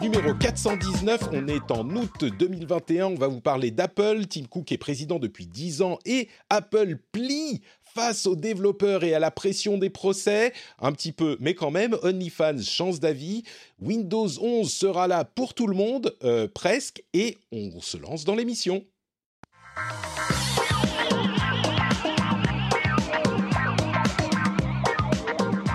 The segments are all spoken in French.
Numéro 419. On est en août 2021. On va vous parler d'Apple. Tim Cook est président depuis 10 ans et Apple plie face aux développeurs et à la pression des procès. Un petit peu, mais quand même. OnlyFans chance d'avis. Windows 11 sera là pour tout le monde, euh, presque. Et on se lance dans l'émission.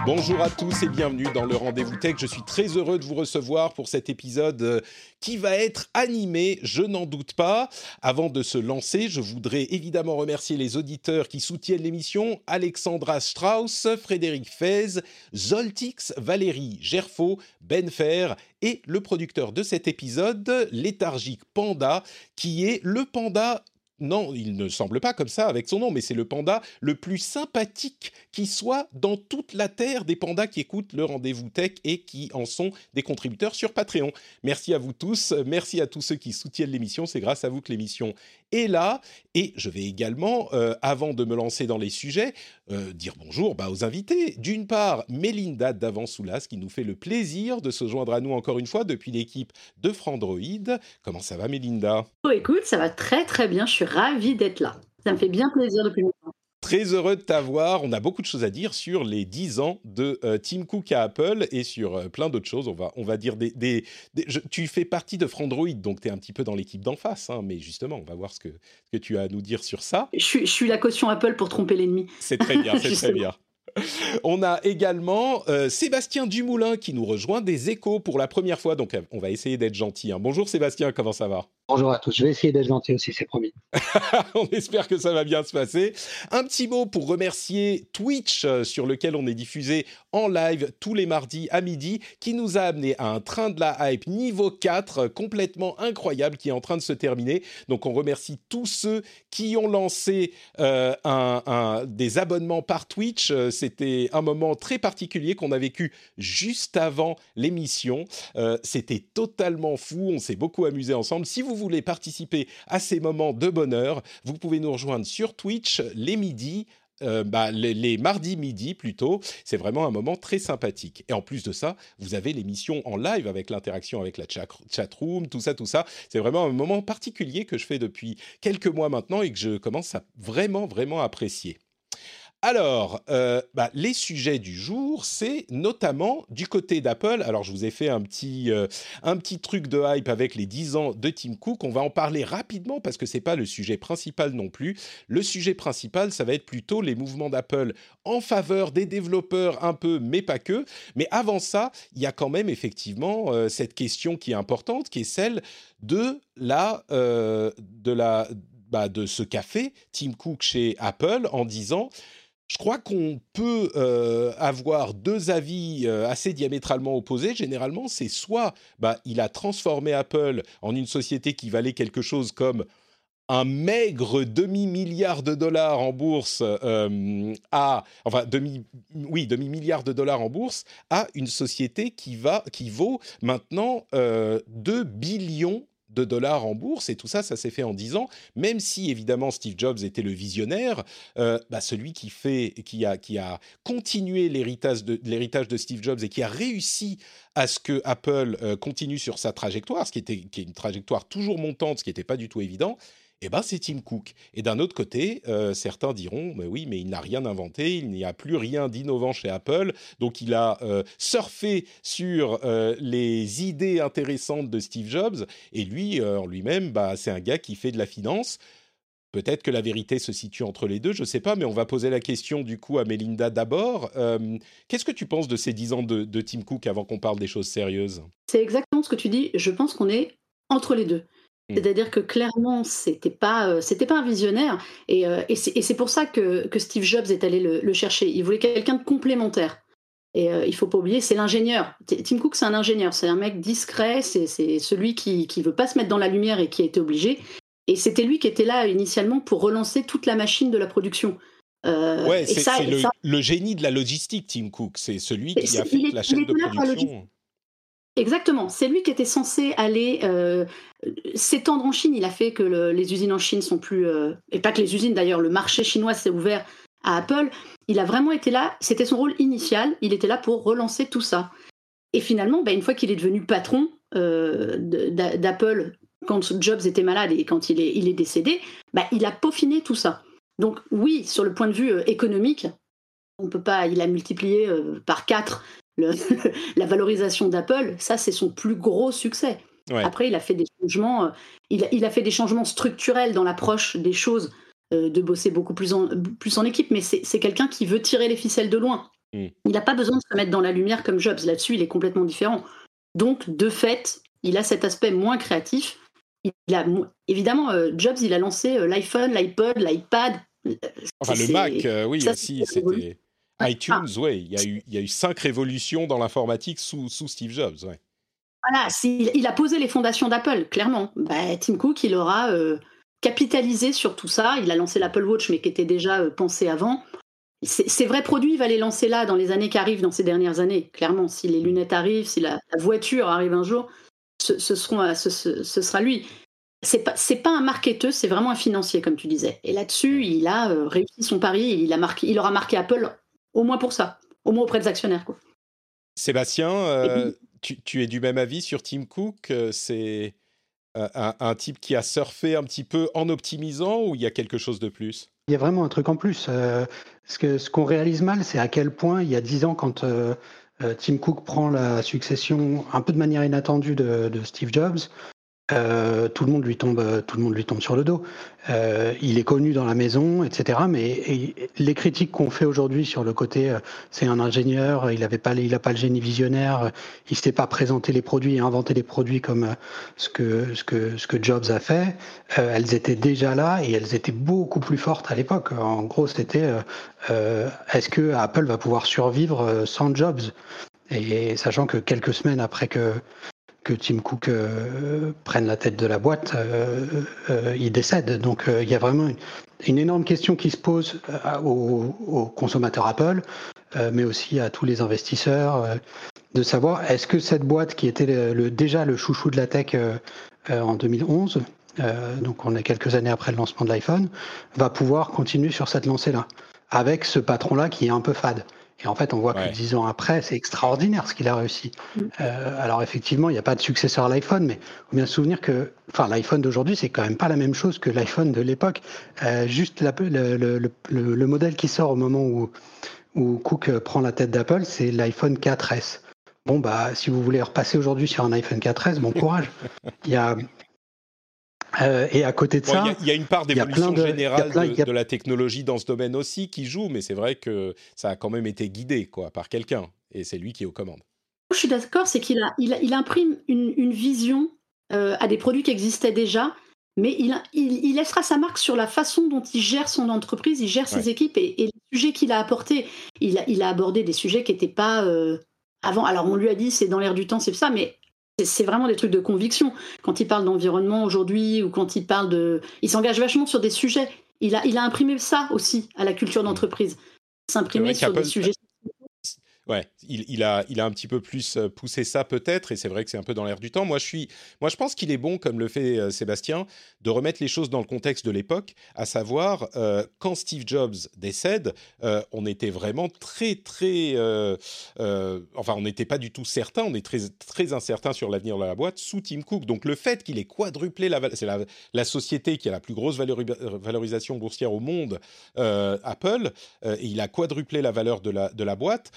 Bonjour à tous et bienvenue dans le Rendez-vous Tech. Je suis très heureux de vous recevoir pour cet épisode euh, qui va être animé, je n'en doute pas. Avant de se lancer, je voudrais évidemment remercier les auditeurs qui soutiennent l'émission Alexandra Strauss, Frédéric Fez, Zoltix, Valérie Gerfaux, Ben Fer et le producteur de cet épisode, Léthargique Panda, qui est le panda non, il ne semble pas comme ça avec son nom, mais c'est le panda le plus sympathique qui soit dans toute la terre des pandas qui écoutent le rendez-vous tech et qui en sont des contributeurs sur Patreon. Merci à vous tous, merci à tous ceux qui soutiennent l'émission, c'est grâce à vous que l'émission est là. Et je vais également, euh, avant de me lancer dans les sujets, euh, dire bonjour bah, aux invités. D'une part, Mélinda Davansoulas qui nous fait le plaisir de se joindre à nous encore une fois depuis l'équipe de Frandroid. Comment ça va Mélinda? Oh, Écoute, ça va très très bien, je suis ravie d'être là. Ça me fait bien plaisir depuis longtemps. Très heureux de t'avoir. On a beaucoup de choses à dire sur les 10 ans de euh, Tim Cook à Apple et sur euh, plein d'autres choses. On va, on va dire des. des, tu fais partie de Frandroid, donc tu es un petit peu dans l'équipe d'en face. Hein, mais justement, on va voir ce que, ce que tu as à nous dire sur ça. Je suis, je suis la caution Apple pour tromper l'ennemi. C'est très bien, c'est très bien. On a également euh, Sébastien Dumoulin qui nous rejoint des échos pour la première fois. Donc, on va essayer d'être gentil. Hein. Bonjour Sébastien, comment ça va? Bonjour à tous, je vais essayer d'être gentil aussi, c'est promis. on espère que ça va bien se passer. Un petit mot pour remercier Twitch, euh, sur lequel on est diffusé en live tous les mardis à midi, qui nous a amené à un train de la hype niveau 4 euh, complètement incroyable qui est en train de se terminer. Donc on remercie tous ceux qui ont lancé euh, des abonnements par Twitch. C'était un moment très particulier qu'on a vécu juste avant l'émission. C'était totalement fou, on s'est beaucoup amusé ensemble. Si vous vous voulez participer à ces moments de bonheur, vous pouvez nous rejoindre sur Twitch les midis. Euh, bah, les, mardis midi plutôt, c'est vraiment un moment très sympathique. Et en plus de ça, vous avez l'émission en live avec l'interaction avec la chat, chat room, tout ça, tout ça. C'est vraiment un moment particulier que je fais depuis quelques mois maintenant et que je commence à vraiment, vraiment apprécier. Alors, euh, bah, les sujets du jour, c'est notamment du côté d'Apple. Alors, je vous ai fait un petit, euh, truc de hype avec les 10 ans de Tim Cook. On va en parler rapidement parce que c'est pas le sujet principal non plus. Le sujet principal, ça va être plutôt les mouvements d'Apple en faveur des développeurs un peu, mais pas que. Mais avant ça, il y a quand même effectivement euh, cette question qui est importante, qui est celle de la, de la, bah, de ce café Tim Cook chez Apple en disant je crois qu'on peut euh, avoir deux avis euh, assez diamétralement opposés. Généralement, c'est soit bah, il a transformé Apple en une société qui valait quelque chose comme un maigre demi-milliard de dollars en bourse euh, à enfin demi oui demi milliard de dollars en bourse à une société qui va qui vaut maintenant 2 billions de dollars en bourse et tout ça, ça s'est fait en 10 ans. Même si évidemment Steve Jobs était le visionnaire, euh, bah, celui qui fait, qui a, qui a continué l'héritage de, de Steve Jobs et qui a réussi à ce que Apple euh, continue sur sa trajectoire, ce qui était qui est une trajectoire toujours montante, ce qui n'était pas du tout évident, eh ben, c'est Tim Cook. Et d'un autre côté, euh, certains diront, mais oui, mais il n'a rien inventé, il n'y a plus rien d'innovant chez Apple, donc il a euh, surfé sur euh, les idées intéressantes de Steve Jobs, et lui, en lui-même, bah, c'est un gars qui fait de la finance. Peut-être que la vérité se situe entre les deux, je ne sais pas, mais on va poser la question du coup à Melinda d'abord. Qu'est-ce que tu penses de ces dix ans de, de Tim Cook avant qu'on parle des choses sérieuses? C'est exactement ce que tu dis. Je pense qu'on est entre les deux. Mmh. C'est-à-dire que clairement, c'était pas, euh, c'était pas un visionnaire, et, euh, et c'est pour ça que, que, Steve Jobs est allé le, chercher. Il voulait quelqu'un de complémentaire. Et euh, il faut pas oublier, c'est l'ingénieur. Tim Cook, c'est un ingénieur, c'est un mec discret, c'est celui qui qui veut pas se mettre dans la lumière et qui a été obligé. Et c'était lui qui était là initialement pour relancer toute la machine de la production. ouais, c'est le, le, génie de la logistique, Tim Cook. C'est celui qui a fait la chaîne de production. Exactement. C'est lui qui était censé aller euh, s'étendre en Chine. Il a fait que les usines en Chine sont plus. Euh, et pas que les usines d'ailleurs, le marché chinois s'est ouvert à Apple. Il a vraiment été là. C'était son rôle initial. Il était là pour relancer tout ça. Et finalement, bah, une fois qu'il est devenu patron, d'Apple quand Jobs était malade et quand il est, décédé, bah, il a peaufiné tout ça. Donc oui, sur le point de vue économique, on peut pas, il a multiplié par la valorisation d'Apple. Ça, c'est son plus gros succès. Après, il a fait des changements, il a, fait des changements structurels dans l'approche des choses, de bosser beaucoup plus en, plus en équipe. Mais c'est quelqu'un qui veut tirer les ficelles de loin. Mm. Il n'a pas besoin de se mettre dans la lumière comme Jobs. Là-dessus, il est complètement différent. Donc, de fait, il a cet aspect moins créatif. Il a, évidemment, euh, Jobs, il a lancé euh, l'iPhone, l'iPod, l'iPad. Euh, enfin, le Mac, oui, aussi, c'était. iTunes, oui, il y, a eu, il y a eu cinq révolutions dans l'informatique sous, sous Steve Jobs. Ouais. Voilà, il a posé les fondations d'Apple, clairement. Bah, Tim Cook, il aura capitalisé sur tout ça. Il a lancé l'Apple Watch, mais qui était déjà pensé avant ces vrais produits, il va les lancer là, dans les années qui arrivent, dans ces dernières années, clairement. Si les lunettes arrivent, si la, voiture arrive un jour, ce, seront, ce, sera lui. C'est pas, pas un marketeur, c'est vraiment un financier, comme tu disais. Et là-dessus, il a euh, réussi son pari, il, a marqué, il aura marqué Apple au moins pour ça, au moins auprès des actionnaires. Quoi. Sébastien, euh, tu, es du même avis sur Tim Cook euh, C'est un, un, type qui a surfé un petit peu en optimisant ou il y a quelque chose de plus? Il y a vraiment un truc en plus. Euh, ce ce qu'on réalise mal, c'est à quel point, il y a dix ans, quand euh, euh, Tim Cook prend la succession un peu de manière inattendue de Steve Jobs, euh, tout le monde lui tombe, euh, tout le monde lui tombe sur le dos. Euh, il est connu dans la maison, etc. Mais les critiques qu'on fait aujourd'hui sur le côté, c'est un ingénieur, il n'avait pas, il pas le génie visionnaire, il s'est pas présenté les produits et inventé les produits comme ce que ce que ce que Jobs a fait. elles étaient déjà là et elles étaient beaucoup plus fortes à l'époque. En gros, c'était est-ce que Apple va pouvoir survivre sans Jobs? Et sachant que quelques semaines après que que Tim Cook euh, prenne la tête de la boîte, euh, euh, il décède. Donc il y a vraiment une, énorme question qui se pose aux, consommateurs Apple, mais aussi à tous les investisseurs, de savoir est-ce que cette boîte qui était déjà le chouchou de la tech en 2011, donc on est quelques années après le lancement de l'iPhone, va pouvoir continuer sur cette lancée-là, avec ce patron-là qui est un peu fade. Et en fait, on voit que dix ans après, c'est extraordinaire ce qu'il a réussi. Mm. Euh, alors effectivement, il n'y a pas de successeur à l'iPhone, mais il faut bien se souvenir que, enfin, l'iPhone d'aujourd'hui, c'est quand même pas la même chose que l'iPhone de l'époque. Euh, juste le, modèle qui sort au moment où, où Cook prend la tête d'Apple, c'est l'iPhone 4S. Bon, bah, si vous voulez repasser aujourd'hui sur un iPhone 4S, bon courage. Il y a, euh, et à côté de ça, il y, a une part d'évolution générale de, la technologie dans ce domaine aussi qui joue, mais c'est vrai que ça a quand même été guidé quoi par quelqu'un, et c'est lui qui est aux commandes. Je suis d'accord, c'est qu'il a, il, imprime une, vision euh, à des produits qui existaient déjà, mais il, il, laissera sa marque sur la façon dont il gère son entreprise, il gère ses équipes et, les sujets qu'il a apportés. Il a, il a abordé des sujets qui n'étaient pas euh, avant. Alors on lui a dit c'est dans l'air du temps, c'est ça, mais c'est vraiment des trucs de conviction. Quand il parle d'environnement aujourd'hui ou quand il parle de. Il s'engage vachement sur des sujets. Il a, il a imprimé ça aussi à la culture d'entreprise. S'imprimer sur des sujets ouais, il, a, il a un petit peu plus euh, poussé ça peut-être, et c'est vrai que c'est un peu dans l'air du temps. Moi, je, suis, moi, je pense qu'il est bon, comme le fait euh, Sébastien, de remettre les choses dans le contexte de l'époque, à savoir, euh, quand Steve Jobs décède, on était vraiment très, très... enfin, on n'était pas du tout certain, on est très, très incertain sur l'avenir de la boîte sous Tim Cook. Donc, le fait qu'il ait quadruplé la... C'est la, la, société qui a la plus grosse valorisation boursière au monde, Apple, et il a quadruplé la valeur de la, de la boîte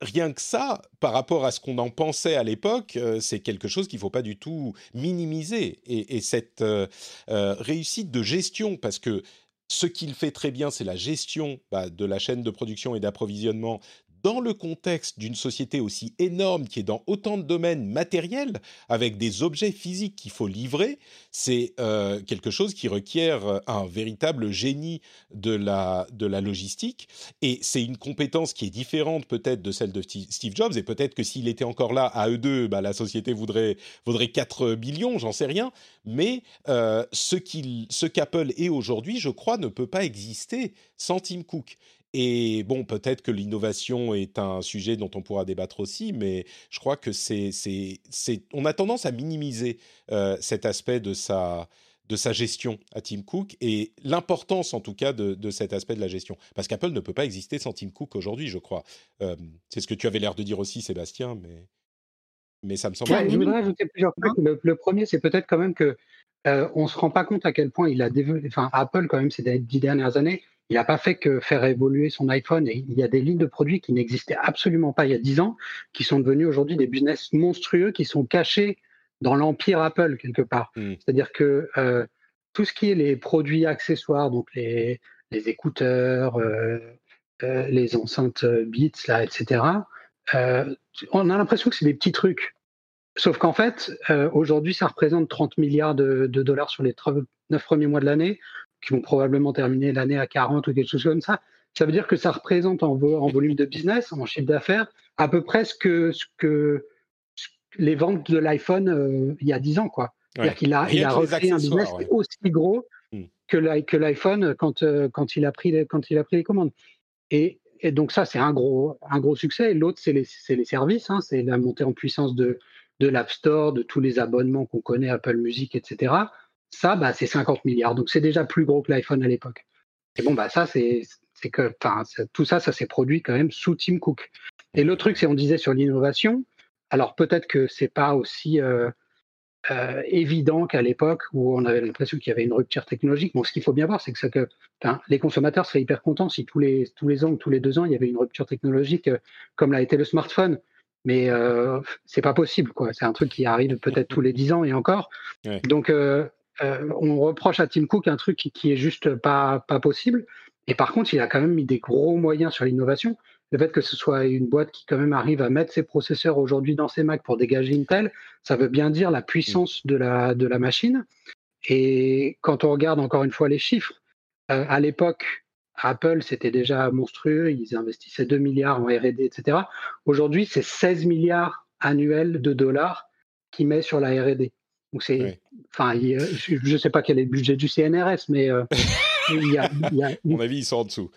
rien que ça, par rapport à ce qu'on en pensait à l'époque, euh, c'est quelque chose qu'il ne faut pas du tout minimiser. Et, cette euh, euh, réussite de gestion, parce que ce qu'il fait très bien, c'est la gestion bah, de la chaîne de production et d'approvisionnement dans le contexte d'une société aussi énorme qui est dans autant de domaines matériels, avec des objets physiques qu'il faut livrer, c'est euh, quelque chose qui requiert un véritable génie de la, de la logistique. Et c'est une compétence qui est différente peut-être de celle de Steve Jobs. Et peut-être que s'il était encore là à eux deux, bah, la société voudrait, vaudrait 4 millions, j'en sais rien. Mais euh, ce qu'Apple est aujourd'hui, je crois, ne peut pas exister sans Tim Cook. Et bon, peut-être que l'innovation est un sujet dont on pourra débattre aussi, mais je crois que c'est, c'est, c'est, on a tendance à minimiser euh, cet aspect de sa, de sa gestion à Tim Cook et l'importance en tout cas de, de, cet aspect de la gestion. Parce qu'Apple ne peut pas exister sans Tim Cook aujourd'hui, je crois. Euh, c'est ce que tu avais l'air de dire aussi, Sébastien, mais... mais ça me semble. je voudrais ajouter plusieurs trucs. Le, premier, c'est peut-être quand même que euh, on se rend pas compte à quel point il a développé. Enfin, Apple quand même ces dix dernières années, il n'a pas fait que faire évoluer son iPhone. Et il y a des lignes de produits qui n'existaient absolument pas il y a dix ans, qui sont devenus aujourd'hui des business monstrueux, qui sont cachés dans l'empire Apple quelque part. Hmm. C'est-à-dire que euh, tout ce qui est les produits accessoires, donc les, les écouteurs, euh, euh, les enceintes Beats, là, etc. on a l'impression que c'est des petits trucs. Sauf qu'en fait, aujourd'hui, ça représente 30 milliards de, dollars sur les 9 premiers mois de l'année, qui vont probablement terminer l'année à 40 ou quelque chose comme ça. Ça veut dire que ça représente en, en volume de business, en chiffre d'affaires, à peu près ce que, ce que les ventes de l'iPhone il y a 10 ans. quoi. C'est-à-dire qu'il a, il a refait un business aussi gros hmm. que l'iPhone quand, quand, il a pris les, quand il a pris les commandes. Et, et donc ça, c'est un gros, un gros succès. L'autre, c'est les, les, services, hein, c'est la montée en puissance de, de l'App Store, de tous les abonnements qu'on connaît, Apple Music, etc. Ça, bah, c'est 50 milliards. Donc c'est déjà plus gros que l'iPhone à l'époque. Et bon, bah ça, c'est que tout ça, ça s'est produit quand même sous Tim Cook. Et l'autre truc, c'est on disait sur l'innovation. Alors peut-être que c'est pas aussi euh, euh, évident qu'à l'époque où on avait l'impression qu'il y avait une rupture technologique. Bon, ce qu'il faut bien voir, c'est que, que les consommateurs seraient hyper contents si tous les, tous les ans ou tous les deux ans, il y avait une rupture technologique euh, comme l'a été le smartphone. Mais euh, c'est pas possible, quoi. C'est un truc qui arrive peut-être tous les dix ans et encore. Donc, on reproche à Tim Cook un truc qui, qui est juste pas, possible. Et par contre, il a quand même mis des gros moyens sur l'innovation le fait que ce soit une boîte qui quand même arrive à mettre ses processeurs aujourd'hui dans ses Mac pour dégager Intel, ça veut bien dire la puissance de la, machine. Et quand on regarde encore une fois les chiffres, euh, à l'époque, Apple, c'était déjà monstrueux, ils investissaient 2 milliards en RD, etc. Aujourd'hui, c'est 16 milliards annuels de dollars qu'ils met sur la RD. Donc c'est, enfin, je ne sais pas quel est le budget du CNRS, mais euh, il y a, À mon avis, ils sont en dessous.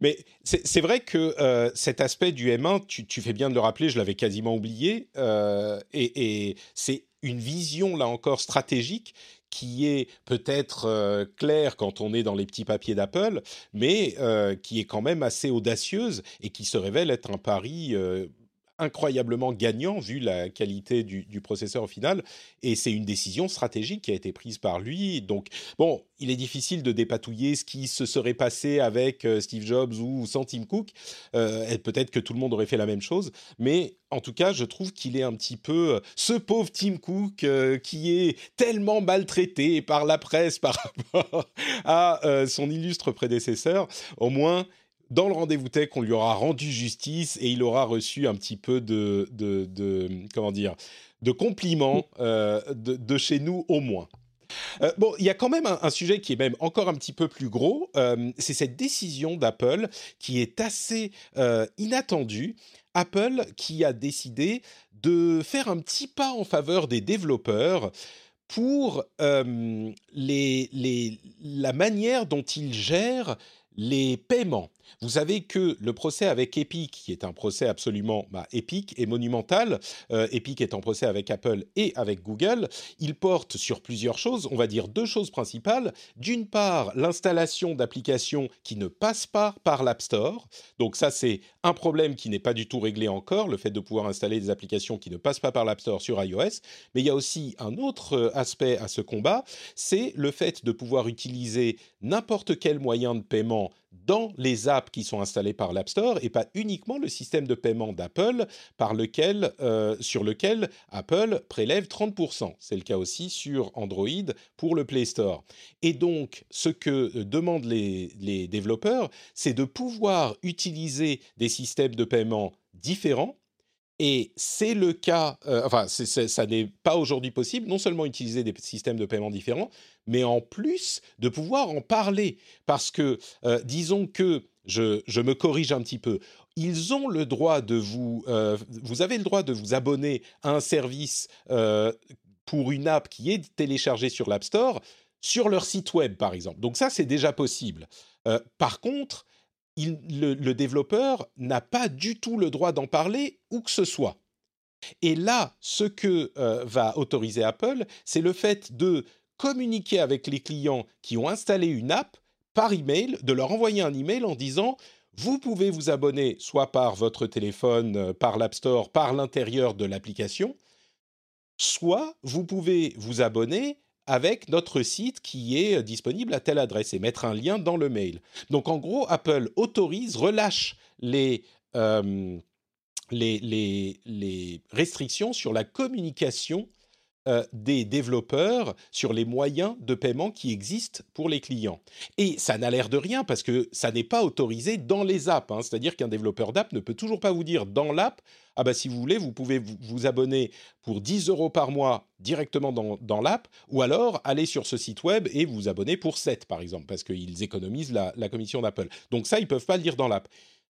Mais c'est vrai que euh, cet aspect du M1, tu, fais bien de le rappeler, je l'avais quasiment oublié, euh, et, c'est une vision, là encore, stratégique qui est peut-être euh, claire quand on est dans les petits papiers d'Apple, mais qui est quand même assez audacieuse et qui se révèle être un pari incroyablement gagnant vu la qualité du, processeur au final. Et c'est une décision stratégique qui a été prise par lui. Donc, bon, il est difficile de dépatouiller ce qui se serait passé avec euh, Steve Jobs ou sans Tim Cook. Euh, peut-être que tout le monde aurait fait la même chose. Mais en tout cas, je trouve qu'il est un petit peu euh, ce pauvre Tim Cook qui est tellement maltraité par la presse par rapport à son illustre prédécesseur. Au moins, dans le rendez-vous tech, on lui aura rendu justice et il aura reçu un petit peu de, de, comment dire, de compliments euh, de, chez nous au moins. Euh, bon, il y a quand même un, sujet qui est même encore un petit peu plus gros, euh, c'est cette décision d'Apple qui est assez inattendue. Apple qui a décidé de faire un petit pas en faveur des développeurs pour les, les, la manière dont ils gèrent les paiements. Vous savez que le procès avec Epic, qui est un procès absolument bah, épique et monumental, euh, Epic est en procès avec Apple et avec Google, il porte sur plusieurs choses, on va dire deux choses principales. D'une part, l'installation d'applications qui ne passent pas par l'App Store. Donc ça, c'est un problème qui n'est pas du tout réglé encore, le fait de pouvoir installer des applications qui ne passent pas par l'App Store sur iOS. Mais il y a aussi un autre euh, aspect à ce combat, c'est le fait de pouvoir utiliser n'importe quel moyen de paiement dans les apps qui sont installées par l'App Store et pas uniquement le système de paiement d'Apple par lequel, euh, sur lequel Apple prélève 30%. C'est le cas aussi sur Android pour le Play Store. Et donc, ce que demandent les, les développeurs, c'est de pouvoir utiliser des systèmes de paiement différents et c'est le cas, euh, enfin, ça n'est pas aujourd'hui possible, non seulement utiliser des systèmes de paiement différents, mais en plus de pouvoir en parler. Parce que, euh, disons que, je, me corrige un petit peu, ils ont le droit de vous, euh, vous avez le droit de vous abonner à un service pour une app qui est téléchargée sur l'App Store, sur leur site web, par exemple. Donc ça, c'est déjà possible. par contre, le, développeur n'a pas du tout le droit d'en parler où que ce soit. Et là, ce que euh, va autoriser Apple, c'est le fait de communiquer avec les clients qui ont installé une app par email, de leur envoyer un email en disant vous pouvez vous abonner soit par votre téléphone, euh, par l'App Store, par l'intérieur de l'application, soit vous pouvez vous abonner avec notre site qui est disponible à telle adresse et mettre un lien dans le mail. Donc en gros, Apple autorise, relâche les, euh, les, restrictions sur la communication euh, des développeurs sur les moyens de paiement qui existent pour les clients. Et ça n'a l'air de rien parce que ça n'est pas autorisé dans les apps. Hein. C'est-à-dire qu'un développeur d'app ne peut toujours pas vous dire dans l'app, ah bah si vous voulez, vous pouvez vous, abonner pour 10 euros par mois directement dans, dans l'app, ou alors aller sur ce site web et vous abonner pour 7 par exemple, parce qu'ils économisent la, la commission d'Apple. Donc ça, ils peuvent pas le dire dans l'app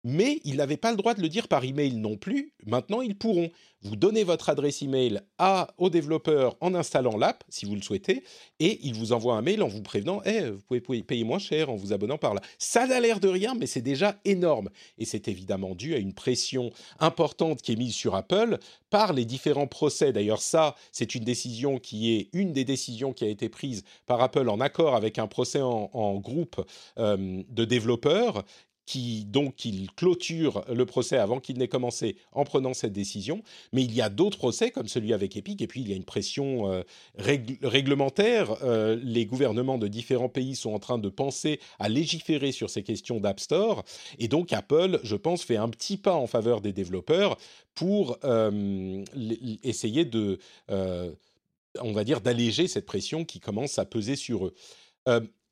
mais ils n'avaient pas le droit de le dire par email non plus. Maintenant, ils pourront. Vous donnez votre adresse email à, au développeur en installant l'app, si vous le souhaitez, et il vous envoie un mail en vous prévenant eh, vous pouvez payer moins cher en vous abonnant par là. Ça n'a l'air de rien, mais c'est déjà énorme. Et c'est évidemment dû à une pression importante qui est mise sur Apple par les différents procès. D'ailleurs, ça, c'est une décision qui est une des décisions qui a été prise par Apple en accord avec un procès en, groupe euh, de développeurs qui donc il clôture le procès avant qu'il n'ait commencé en prenant cette décision. Mais il y a d'autres procès comme celui avec Epic et puis il y a une pression euh, réglementaire. Euh, les gouvernements de différents pays sont en train de penser à légiférer sur ces questions d'App Store et donc Apple, je pense, fait un petit pas en faveur des développeurs pour euh, essayer de, on va dire, d'alléger cette pression qui commence à peser sur eux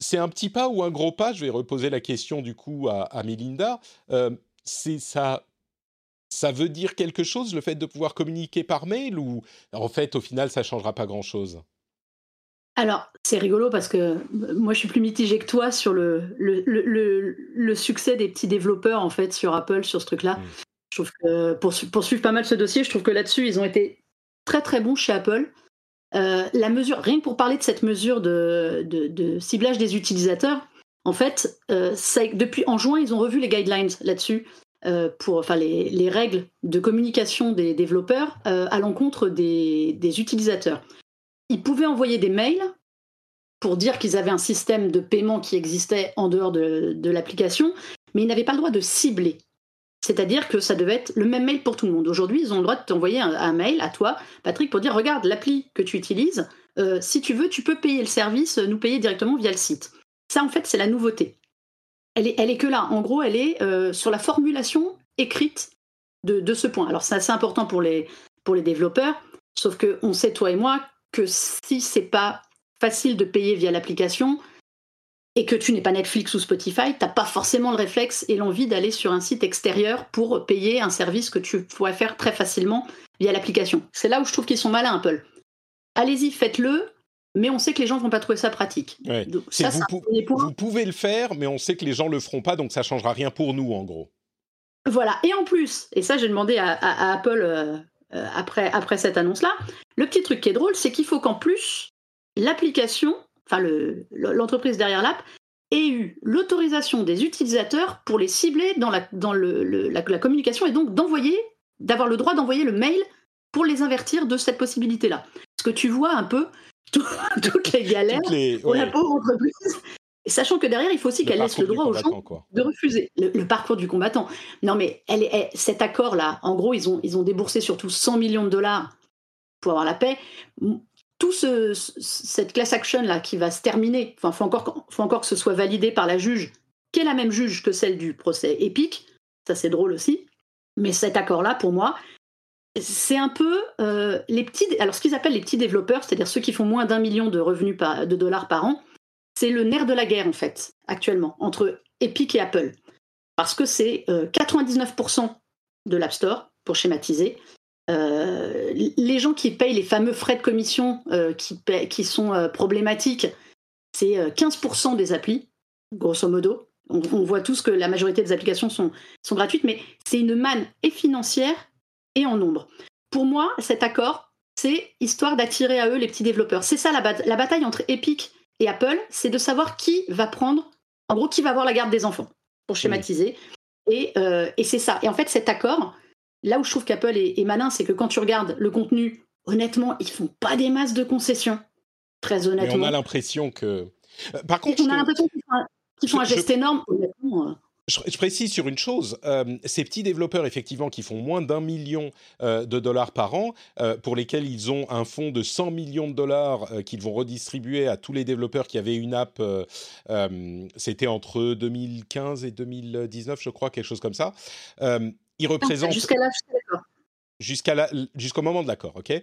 c'est un petit pas ou un gros pas? Je vais reposer la question du coup à, à Melinda. Euh, c'est ça. Ça veut dire quelque chose le fait de pouvoir communiquer par mail ou en fait au final ça changera pas grand chose alors, c'est rigolo parce que euh, moi, je suis plus mitigée que toi sur le, le, succès des petits développeurs, en fait, sur Apple, sur ce truc-là. Mmh. Je trouve que, pour, pour, suivre pas mal ce dossier, je trouve que là-dessus, ils ont été très, très bons chez Apple. Euh, la mesure, rien que pour parler de cette mesure de, ciblage des utilisateurs, en fait, euh, depuis en juin, ils ont revu les guidelines là-dessus, euh, pour, enfin les, règles de communication des développeurs à l'encontre des, utilisateurs. Ils pouvaient envoyer des mails pour dire qu'ils avaient un système de paiement qui existait en dehors de l'application, mais ils n'avaient pas le droit de cibler. C'est-à-dire que ça devait être le même mail pour tout le monde. Aujourd'hui, ils ont le droit de t'envoyer un, mail à toi, Patrick, pour dire regarde l'appli que tu utilises. Euh, si tu veux, tu peux payer le service, nous payer directement via le site. Ça, en fait, c'est la nouveauté. Elle est, elle est que là. En gros, elle est euh, sur la formulation écrite de, ce point. Alors, c'est assez important pour les, pour les développeurs, sauf que on sait, toi et moi, que si c'est pas facile de payer via l'application, et que tu n'es pas Netflix ou Spotify, tu n'as pas forcément le réflexe et l'envie d'aller sur un site extérieur pour payer un service que tu pourrais faire très facilement via l'application. C'est là où je trouve qu'ils sont malins, Apple. Allez-y, faites-le, mais on sait que les gens vont pas trouver ça pratique. ça, vous, pouvez le faire, mais on sait que les gens le feront pas, donc ça changera rien pour nous, en gros. Voilà. Et en plus, et ça j'ai demandé à, Apple euh, euh, après, après cette annonce-là, le petit truc qui est drôle, c'est qu'il faut qu'en plus, l'application enfin l'entreprise derrière l'app, ait eu l'autorisation des utilisateurs pour les cibler dans la, dans le, la, communication et donc d'envoyer, d'avoir le droit d'envoyer le mail pour les avertir de cette possibilité-là. Parce que tu vois un peu toutes les galères pour la pauvre entreprise. sachant que derrière, il faut aussi qu'elle laisse le droit aux gens de refuser le, parcours du combattant. Non, mais elle, elle, cet accord-là, en gros, ils ont, ils ont déboursé surtout 100 millions de dollars pour avoir la paix tout ce, cette class action là qui va se terminer, enfin, faut encore, que ce soit validé par la juge, qui est la même juge que celle du procès épique. Ça, c'est drôle aussi. Mais cet accord-là, pour moi, c'est un peu euh, les petits, alors ce qu'ils appellent les petits développeurs, c'est-à-dire ceux qui font moins d'un million de revenus de dollars par an, c'est le nerf de la guerre en fait actuellement entre Epic et Apple, parce que c'est 99% euh, de l'App Store pour schématiser, les gens qui payent les fameux frais de commission euh, qui, qui, sont euh, problématiques, c'est 15% des applis, grosso modo. On, voit tous que la majorité des applications sont, sont gratuites, mais c'est une manne et financière et en nombre. Pour moi, cet accord, c'est histoire d'attirer à eux les petits développeurs. C'est ça la, la, bataille entre Epic et Apple, c'est de savoir qui va prendre, en gros, qui va avoir la garde des enfants, pour schématiser. Et, et c'est ça. Et en fait, cet accord, Là où je trouve qu'Apple est, malin, c'est que quand tu regardes le contenu, honnêtement, ils font pas des masses de concessions. Très honnêtement. Mais on a l'impression que. Euh, par contre, on a l'impression qu'ils font, un, geste énorme. Honnêtement. Euh. je, précise sur une chose, euh, ces petits développeurs effectivement qui font moins d'un million euh, de dollars par an, euh, pour lesquels ils ont un fonds de 100 millions de dollars qu'ils vont redistribuer à tous les développeurs qui avaient une app, c'était entre 2015 et 2019 je crois, quelque chose comme ça. Ils représentent... Jusqu'à là, jusqu'à Jusqu'au moment de l'accord, ok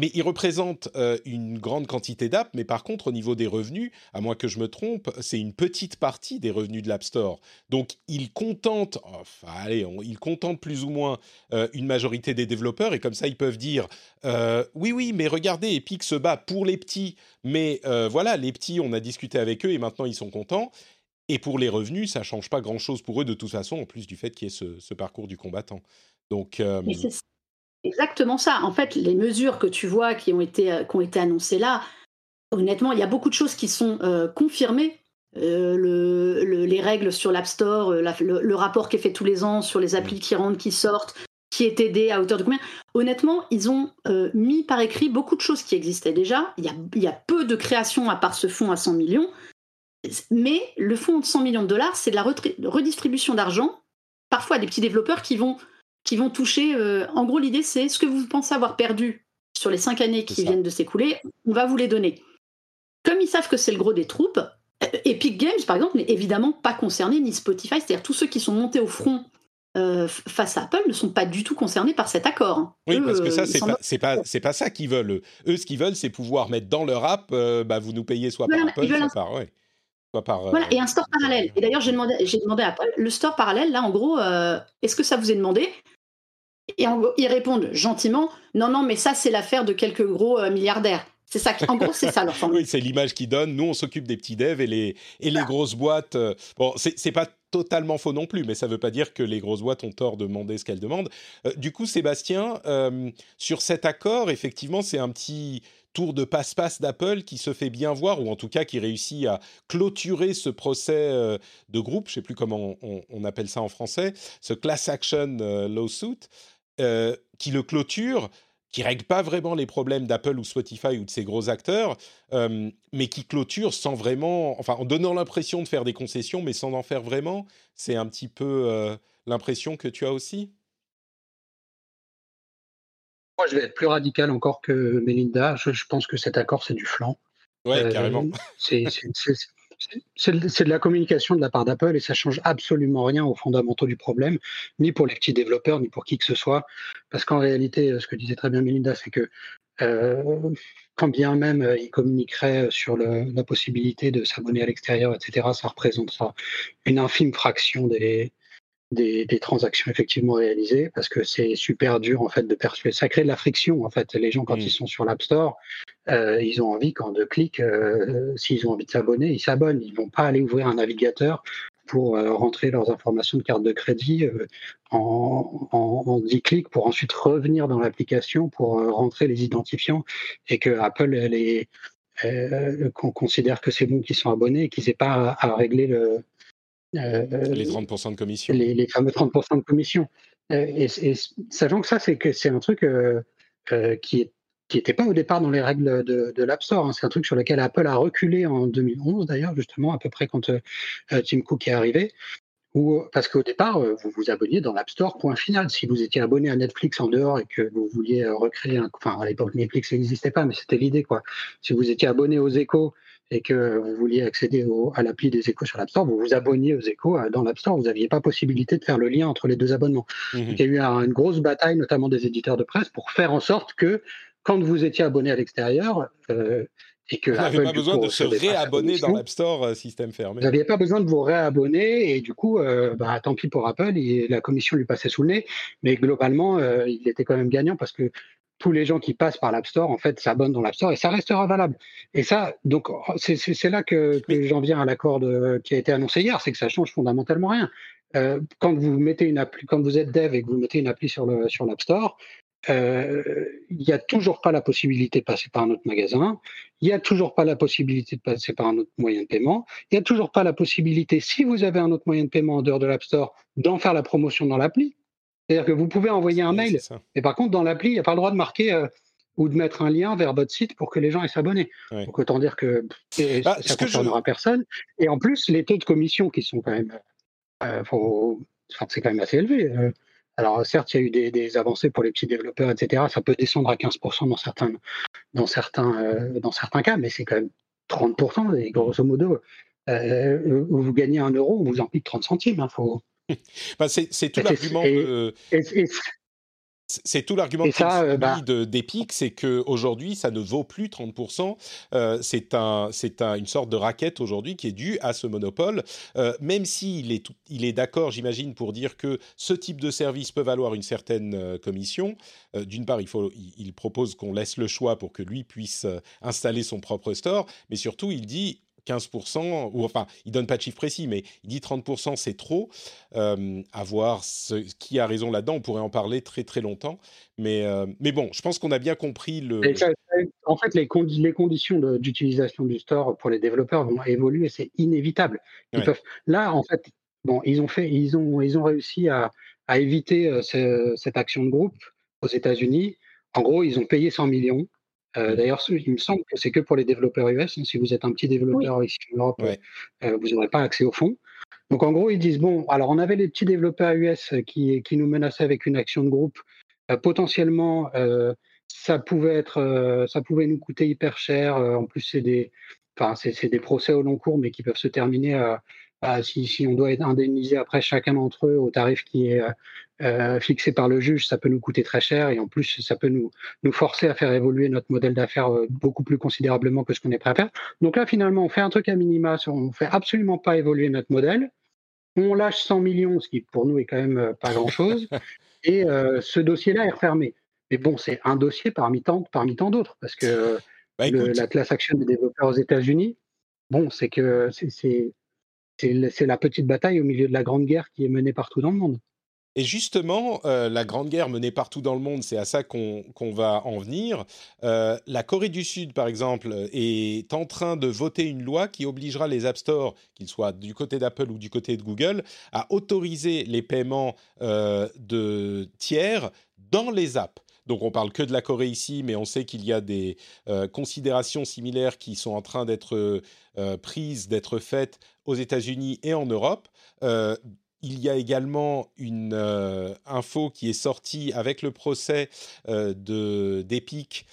mais il représente euh, une grande quantité d'apps, mais par contre, au niveau des revenus, à moins que je me trompe, c'est une petite partie des revenus de l'App Store. Donc, il contente, enfin, allez, il contente plus ou moins euh, une majorité des développeurs, et comme ça, ils peuvent dire euh, oui, oui, mais regardez, Epic se bat pour les petits, mais voilà, les petits, on a discuté avec eux, et maintenant, ils sont contents. Et pour les revenus, ça change pas grand-chose pour eux de toute façon, en plus du fait qu'il y ait ce, parcours du combattant. Donc, exactement ça. En fait, les mesures que tu vois qui ont été, euh, qui ont été annoncées là, honnêtement, il y a beaucoup de choses qui sont euh, confirmées. Euh, le, les règles sur l'App Store, le, rapport qui est fait tous les ans sur les applis qui rentrent, qui sortent, qui est aidé à hauteur de combien Honnêtement, ils ont mis par écrit beaucoup de choses qui existaient déjà. Il y a, il y a peu de créations à part ce fonds à 100 millions. Mais le fonds de 100 millions de dollars, c'est de la redistribution d'argent, parfois à des petits développeurs qui vont qui vont toucher. Euh, en gros, l'idée, c'est ce que vous pensez avoir perdu sur les cinq années qui viennent de s'écouler, on va vous les donner. Comme ils savent que c'est le gros des troupes, euh, Epic Games, par exemple, n'est évidemment pas concerné, ni Spotify, c'est-à-dire tous ceux qui sont montés au front euh, face à Apple ne sont pas du tout concernés par cet accord. Oui, parce que ça, c'est pas, pas, c'est pas, ça qu'ils veulent. Eux, ce qu'ils veulent, c'est pouvoir mettre dans leur app, bah, vous nous payez soit par Apple, soit par... Par voilà, et un store parallèle. Et d'ailleurs, j'ai demandé, à Apple, le store parallèle, là, en gros, est-ce que ça vous est demandé? Et ils répondent gentiment Non, non, mais ça, c'est l'affaire de quelques gros euh, milliardaires. C'est ça, en gros, c'est ça leur Oui, c'est l'image qu'ils donnent. Nous, on s'occupe des petits devs et les, et les grosses boîtes. Euh, bon, c'est pas totalement faux non plus, mais ça ne veut pas dire que les grosses boîtes ont tort de demander ce qu'elles demandent. Euh, du coup, Sébastien, sur cet accord, effectivement, c'est un petit tour de passe-passe d'Apple qui se fait bien voir, ou en tout cas qui réussit à clôturer ce procès de groupe, je ne sais plus comment on, appelle ça en français, ce class action lawsuit. Euh, qui le clôture, qui règle pas vraiment les problèmes d'Apple ou Spotify ou de ces gros acteurs, euh, mais qui clôture sans vraiment, enfin en donnant l'impression de faire des concessions, mais sans en faire vraiment. C'est un petit peu euh, l'impression que tu as aussi? Moi, je vais être plus radical encore que Melinda. Je, pense que cet accord, c'est du flanc. Ouais, carrément. C'est de la communication de la part d'Apple et ça change absolument rien aux fondamentaux du problème, ni pour les petits développeurs, ni pour qui que ce soit. Parce qu'en réalité, euh, ce que disait très bien Melinda, c'est que euh, quand bien même euh, ils communiqueraient sur la possibilité de s'abonner à l'extérieur, etc., ça représentera une infime fraction des, des, transactions effectivement réalisées parce que c'est super dur en fait de persuader. Ça crée de la friction en fait. Les gens quand mm. ils sont sur l'App Store, euh, ils ont envie quand deux clics, euh, s'ils ont envie de s'abonner, ils s'abonnent. Ils vont pas aller ouvrir un navigateur pour euh, rentrer leurs informations de carte de crédit en, en, 10 clics pour ensuite revenir dans l'application pour rentrer les identifiants et que Apple les qu'on considère que c'est bon qu'ils sont abonnés et qu'ils n'aient pas à régler le, les 30% de commission. Les, fameux 30% de commission. Euh, et, sachant que ça, c'est que c'est un truc euh, qui qui n'était pas au départ dans les règles de, l'App Store. Hein. C'est un truc sur lequel Apple a reculé en 2011, d'ailleurs, justement, à peu près quand Tim Cook est arrivé. Ou, parce qu'au départ, vous vous abonniez dans l'App Store, point final. Si vous étiez abonné à Netflix en dehors et que vous vouliez recréer un. Enfin, à l'époque, Netflix n'existait pas, mais c'était l'idée, quoi. Si vous étiez abonné aux échos et que vous vouliez accéder à l'appli des échos sur l'App Store, vous vous abonniez aux échos euh, dans l'App Store. Vous n'aviez pas possibilité de faire le lien entre les deux abonnements. Mhm. Il y a eu une grosse bataille, notamment des éditeurs de presse, pour faire en sorte que quand vous étiez abonné à l'extérieur, euh, et que vous n'avez pas besoin de se réabonner dans l'App Store euh, système fermé. Vous n'aviez pas besoin de vous réabonner et du coup, bah, tant pis pour Apple, la commission lui passait sous le nez, mais globalement, il était quand même gagnant parce que tous les gens qui passent par l'App Store, en fait, s'abonnent dans l'App Store et ça restera valable. Et ça, donc, c'est là que, j'en viens à l'accord qui a été annoncé hier, c'est que ça change fondamentalement rien. Euh, quand vous mettez une appli, quand vous êtes dev et que vous mettez une appli sur le sur l'App Store, euh, il n'y a toujours pas la possibilité de passer par un autre magasin, il n'y a toujours pas la possibilité de passer par un autre moyen de paiement, il n'y a toujours pas la possibilité, si vous avez un autre moyen de paiement en dehors de l'App Store, d'en faire la promotion dans l'appli. C'est-à-dire que vous pouvez envoyer un mail, mais par contre, dans l'appli, il n'y a pas le droit de marquer euh, ou de mettre un lien vers votre site pour que les gens aient s'abonner. Donc autant dire que bah, ça ne concernera personne. Et en plus, les taux de commission qui sont quand même, euh, c'est quand même assez élevé. Euh. alors certes, il y a eu des, avancées pour les petits développeurs, etc. Ça peut descendre à 15% dans certains, dans certains, dans certains cas, mais c'est quand même 30%. Et grosso modo, vous gagnez un euro, on vous en pique 30 centimes. Hein, faut... Bah, c'est tout l'argument. C'est tout l'argument euh, bah d'Epic, c'est qu'aujourd'hui, ça ne vaut plus 30%. Euh, c'est un, un, une sorte de raquette aujourd'hui qui est due à ce monopole, euh, même s'il est, il est d'accord, j'imagine, pour dire que ce type de service peut valoir une certaine euh, commission. D'une part, il, faut, il propose qu'on laisse le choix pour que lui puisse installer son propre store, mais surtout, il dit 15%, ou enfin, il donne pas de chiffre précis, mais il dit 30%, c'est trop. Euh, à voir ce, qui a raison là-dedans, on pourrait en parler très très longtemps. Mais, euh, mais bon, je pense qu'on a bien compris le. en fait, les, les conditions d'utilisation du store pour les développeurs vont évoluer, c'est inévitable. Ils peuvent, là, en fait, bon, ils ont, fait, ils ont, ils ont réussi à, à éviter euh, cette action de groupe aux États-Unis. En gros, ils ont payé 100 millions. Euh, d'ailleurs, il me semble que c'est que pour les développeurs US. Hein. si vous êtes un petit développeur ici en Europe, euh, vous n'aurez pas accès au fonds. Donc en gros, ils disent bon, alors on avait les petits développeurs US qui, qui nous menaçaient avec une action de groupe. Euh, potentiellement, ça pouvait être, ça pouvait nous coûter hyper cher. en plus, c'est des, enfin, c'est des procès au long cours, mais qui peuvent se terminer à, bah, si, on doit être indemnisé après chacun d'entre eux au tarif qui est euh, euh, fixé par le juge, ça peut nous coûter très cher et en plus, ça peut nous, nous forcer à faire évoluer notre modèle d'affaires euh, beaucoup plus considérablement que ce qu'on est prêt à faire. Donc là, finalement, on fait un truc à minima, on ne fait absolument pas évoluer notre modèle. On lâche 100 millions, ce qui pour nous est quand même pas grand-chose, et ce dossier-là est refermé. Mais bon, c'est un dossier parmi tant, parmi tant d'autres, parce que bah, la classe action des développeurs aux États-Unis, bon, c'est que c'est c'est la petite bataille au milieu de la grande guerre qui est menée partout dans le monde. Et justement, euh, la grande guerre menée partout dans le monde, c'est à ça qu'on va en venir. Euh, la Corée du Sud, par exemple, est en train de voter une loi qui obligera les App Store, qu'ils soient du côté d'Apple ou du côté de Google, à autoriser les paiements euh, de tiers dans les apps. Donc on parle que de la Corée ici, mais on sait qu'il y a des euh, considérations similaires qui sont en train d'être euh, prises, d'être faites aux États-Unis et en Europe. Euh, il y a également une info qui est sortie avec le procès de d'Epic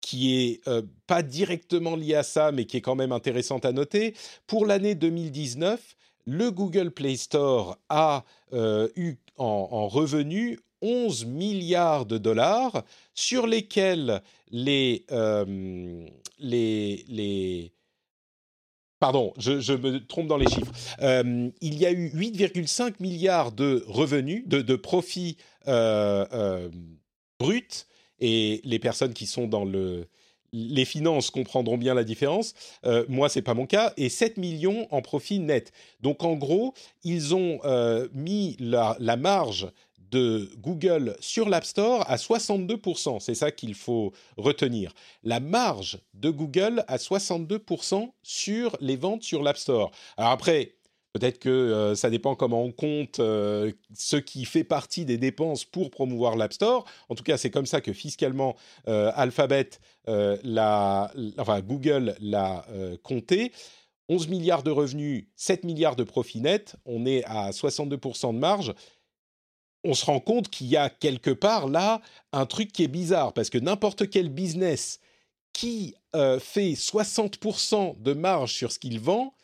qui est pas directement lié à ça, mais qui est quand même intéressante à noter. Pour l'année 2019, le Google Play Store a eu en, en revenu 11 milliards de dollars sur lesquels les, euh, les, les Pardon, je, me trompe dans les chiffres. Euh, il y a eu 8,5 milliards de revenus, de, de profits euh, bruts, et les personnes qui sont dans le, les finances comprendront bien la différence. Moi, moi, c'est pas mon cas. Et 7 millions en profit net. Donc, en gros, ils ont mis la, marge de Google sur l'App Store à 62%. C'est ça qu'il faut retenir. La marge de Google à 62% sur les ventes sur l'App Store. Alors après, peut-être que euh, ça dépend comment on compte euh, ce qui fait partie des dépenses pour promouvoir l'App Store. En tout cas, c'est comme ça que fiscalement, euh, Alphabet, la, Google l'a compté. 11 milliards de revenus, 7 milliards de profit net, on est à 62% de marge on se rend compte qu'il y a quelque part là un truc qui est bizarre, parce que n'importe quel business qui euh, fait 60% de marge sur ce qu'il vend,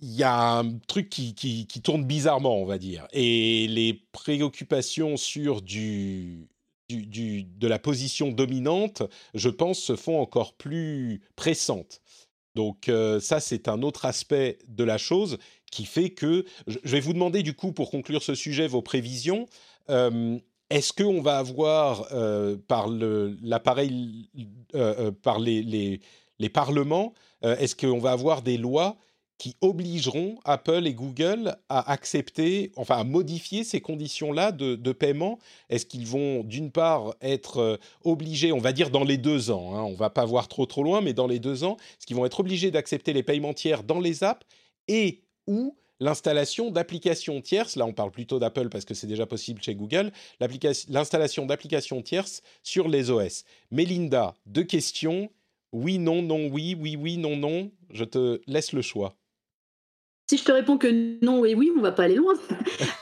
il y a un truc qui, qui, tourne bizarrement, on va dire. Et les préoccupations sur de la position dominante, je pense, se font encore plus pressantes. Donc euh, ça, c'est un autre aspect de la chose qui fait que je vais vous demander du coup pour conclure ce sujet vos prévisions. Euh, est-ce qu'on va avoir euh, par l'appareil, par les, les, les parlements, est-ce qu'on va avoir des lois qui obligeront Apple et Google à accepter, enfin à modifier ces conditions-là de, paiement Est-ce qu'ils vont d'une part être obligés, on va dire dans les deux ans, hein, on va pas voir trop trop loin, mais dans les deux ans, est-ce qu'ils vont être obligés d'accepter les paiements tiers dans les apps et ou l'installation d'applications tierces, là on parle plutôt d'Apple parce que c'est déjà possible chez Google, l'installation d'applications tierces sur les OS. Mélinda, deux questions. Oui, non, non, oui, oui, oui, non, non. Je te laisse le choix. Si je te réponds que non et oui, on va pas aller loin.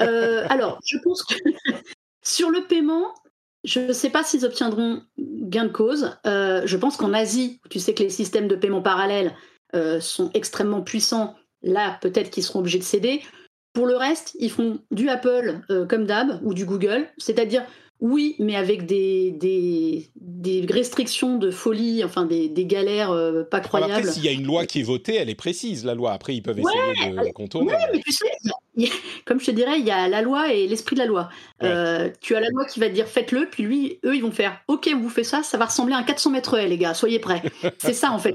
Euh, alors, je pense que sur le paiement, je ne sais pas s'ils obtiendront gain de cause. Euh, je pense qu'en Asie, tu sais que les systèmes de paiement parallèles euh, sont extrêmement puissants, là, peut-être qu'ils seront obligés de céder. Pour le reste, ils font du Apple comme d'hab ou du Google, c'est-à-dire oui, mais avec des, des, restrictions de folie, enfin des, galères euh, pas croyables. Après, s'il y a une loi qui est votée, elle est précise, la loi. Après, ils peuvent essayer de contourner. Oui, mais tu sais, comme je te dirais, il y a la loi et l'esprit de la loi. Euh, tu as la loi qui va te dire faites-le, puis lui, eux, ils vont faire OK, vous faites ça, ça va ressembler à un 400 mètres les gars, soyez prêts. C'est ça, en fait,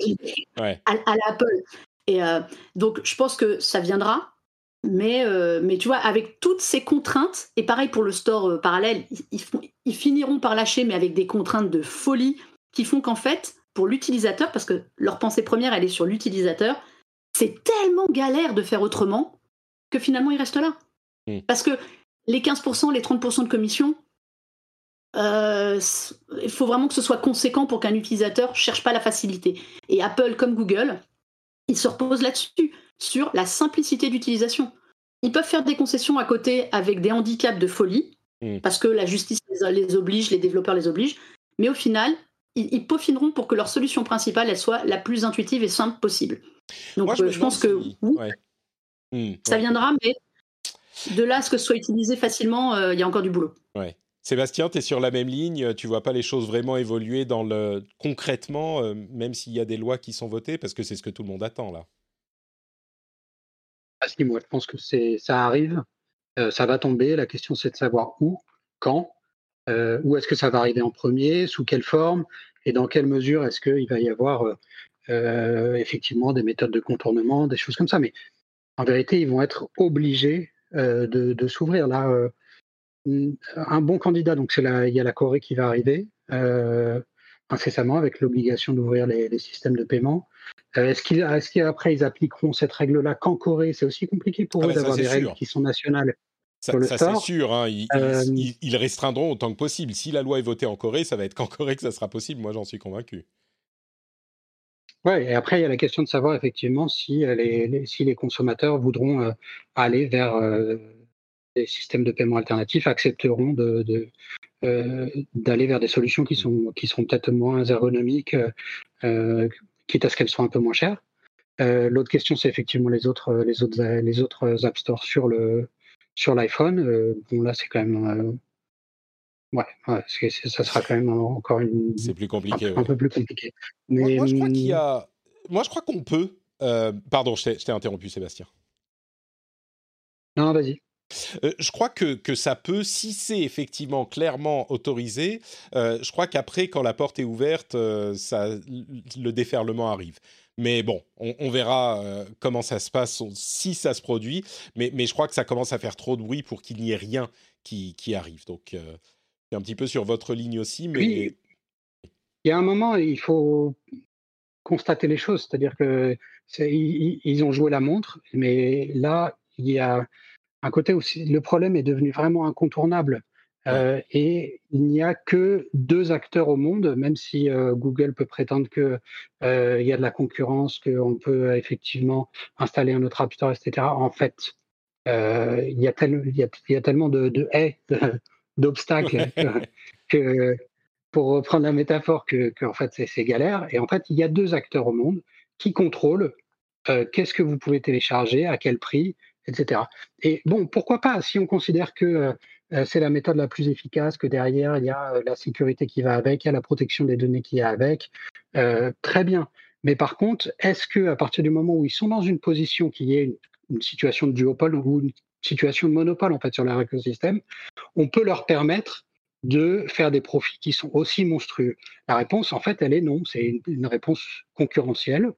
à, à l'Apple. Et euh, donc, je pense que ça viendra. Mais, euh, mais tu vois, avec toutes ces contraintes, et pareil pour le store euh, parallèle, ils, ils, finiront par lâcher, mais avec des contraintes de folie qui font qu'en fait, pour l'utilisateur, parce que leur pensée première, elle est sur l'utilisateur, c'est tellement galère de faire autrement que finalement, ils restent là. Hmm. Parce que les 15%, les 30% de commission, euh, il faut vraiment que ce soit conséquent pour qu'un utilisateur cherche pas la facilité. Et Apple, comme Google, ils se reposent là-dessus sur la simplicité d'utilisation. Ils peuvent faire des concessions à côté avec des handicaps de folie, hmm. parce que la justice les, oblige, les développeurs les obligent, mais au final, ils, peaufineront pour que leur solution principale elle soit la plus intuitive et simple possible. Donc je, euh, pense que hmm, ça viendra, mais de là à ce que ce soit utilisé facilement, euh, il y a encore du boulot. Sébastien, tu es sur la même ligne, tu vois pas les choses vraiment évoluer dans le concrètement, euh, même s'il y a des lois qui sont votées, parce que c'est ce que tout le monde attend là. Ah si, moi je pense que c'est ça arrive, euh, ça va tomber. La question c'est de savoir où, quand, euh, où est-ce que ça va arriver en premier, sous quelle forme et dans quelle mesure est-ce qu'il va y avoir euh, effectivement des méthodes de contournement, des choses comme ça. Mais en vérité, ils vont être obligés de, s'ouvrir. Là, un bon candidat, donc c'est il y a la Corée qui va arriver incessamment avec l'obligation d'ouvrir les, systèmes de paiement. Euh, est-ce qu'après ils appliqueront cette règle-là qu'en Corée? C'est aussi compliqué pour ah eux d'avoir des règles qui sont nationales. Ça, c'est sûr, hein. euh, ils, restreindront autant que possible. Si la loi est votée en Corée, ça va être qu'en Corée que ça sera possible, moi j'en suis convaincu. Ouais, et après il y a la question de savoir effectivement si les, si les consommateurs voudront euh, aller vers des systèmes de paiement alternatifs, accepteront de, d'aller vers des solutions qui sont qui seront peut-être moins ergonomiques quitte à ce qu'elles soient un peu moins chères. Euh, l'autre question, c'est effectivement les autres, les autres, les autres App Store sur le sur l'iPhone. Euh, bon, là, c'est quand même euh, ouais, ça sera quand même encore une. C'est plus compliqué. Un, peu plus compliqué. Mais moi, je crois qu'il y a. Moi, je crois qu'on peut. pardon, je t'ai interrompu, Sébastien. Non, vas-y. Euh, je crois que, que, ça peut, si c'est effectivement clairement autorisé, euh, je crois qu'après, quand la porte est ouverte, euh, ça, le déferlement arrive. Mais bon, on, verra comment ça se passe, si ça se produit. Mais, mais, je crois que ça commence à faire trop de bruit pour qu'il n'y ait rien qui, qui arrive. Donc, c'est un petit peu sur votre ligne aussi. Mais... il y a un moment, il faut constater les choses. C'est-à-dire que ils ont joué la montre, mais là, il y a un côté où le problème est devenu vraiment incontournable. Euh, et il n'y a que deux acteurs au monde, même si euh, Google peut prétendre qu'il euh, y a de la concurrence, qu'on peut effectivement installer un autre App Store, etc. En fait, il y, a tellement de, haies, d'obstacles, que, pour reprendre la métaphore, que, en fait c'est galère. Et en fait, il y a deux acteurs au monde qui contrôlent qu'est-ce que vous pouvez télécharger, à quel prix, etc. Et bon, pourquoi pas, si on considère que euh, euh, c'est la méthode la plus efficace, que derrière, il y a euh, la sécurité qui va avec, il y a la protection des données qui va avec, très bien. Mais par contre, est-ce que à partir du moment où ils sont dans une position qui est une, situation de duopole ou une situation de monopole en fait sur leur écosystème, on peut leur permettre de faire des profits qui sont aussi monstrueux? La réponse, en fait, elle est non. C'est une réponse concurrentielle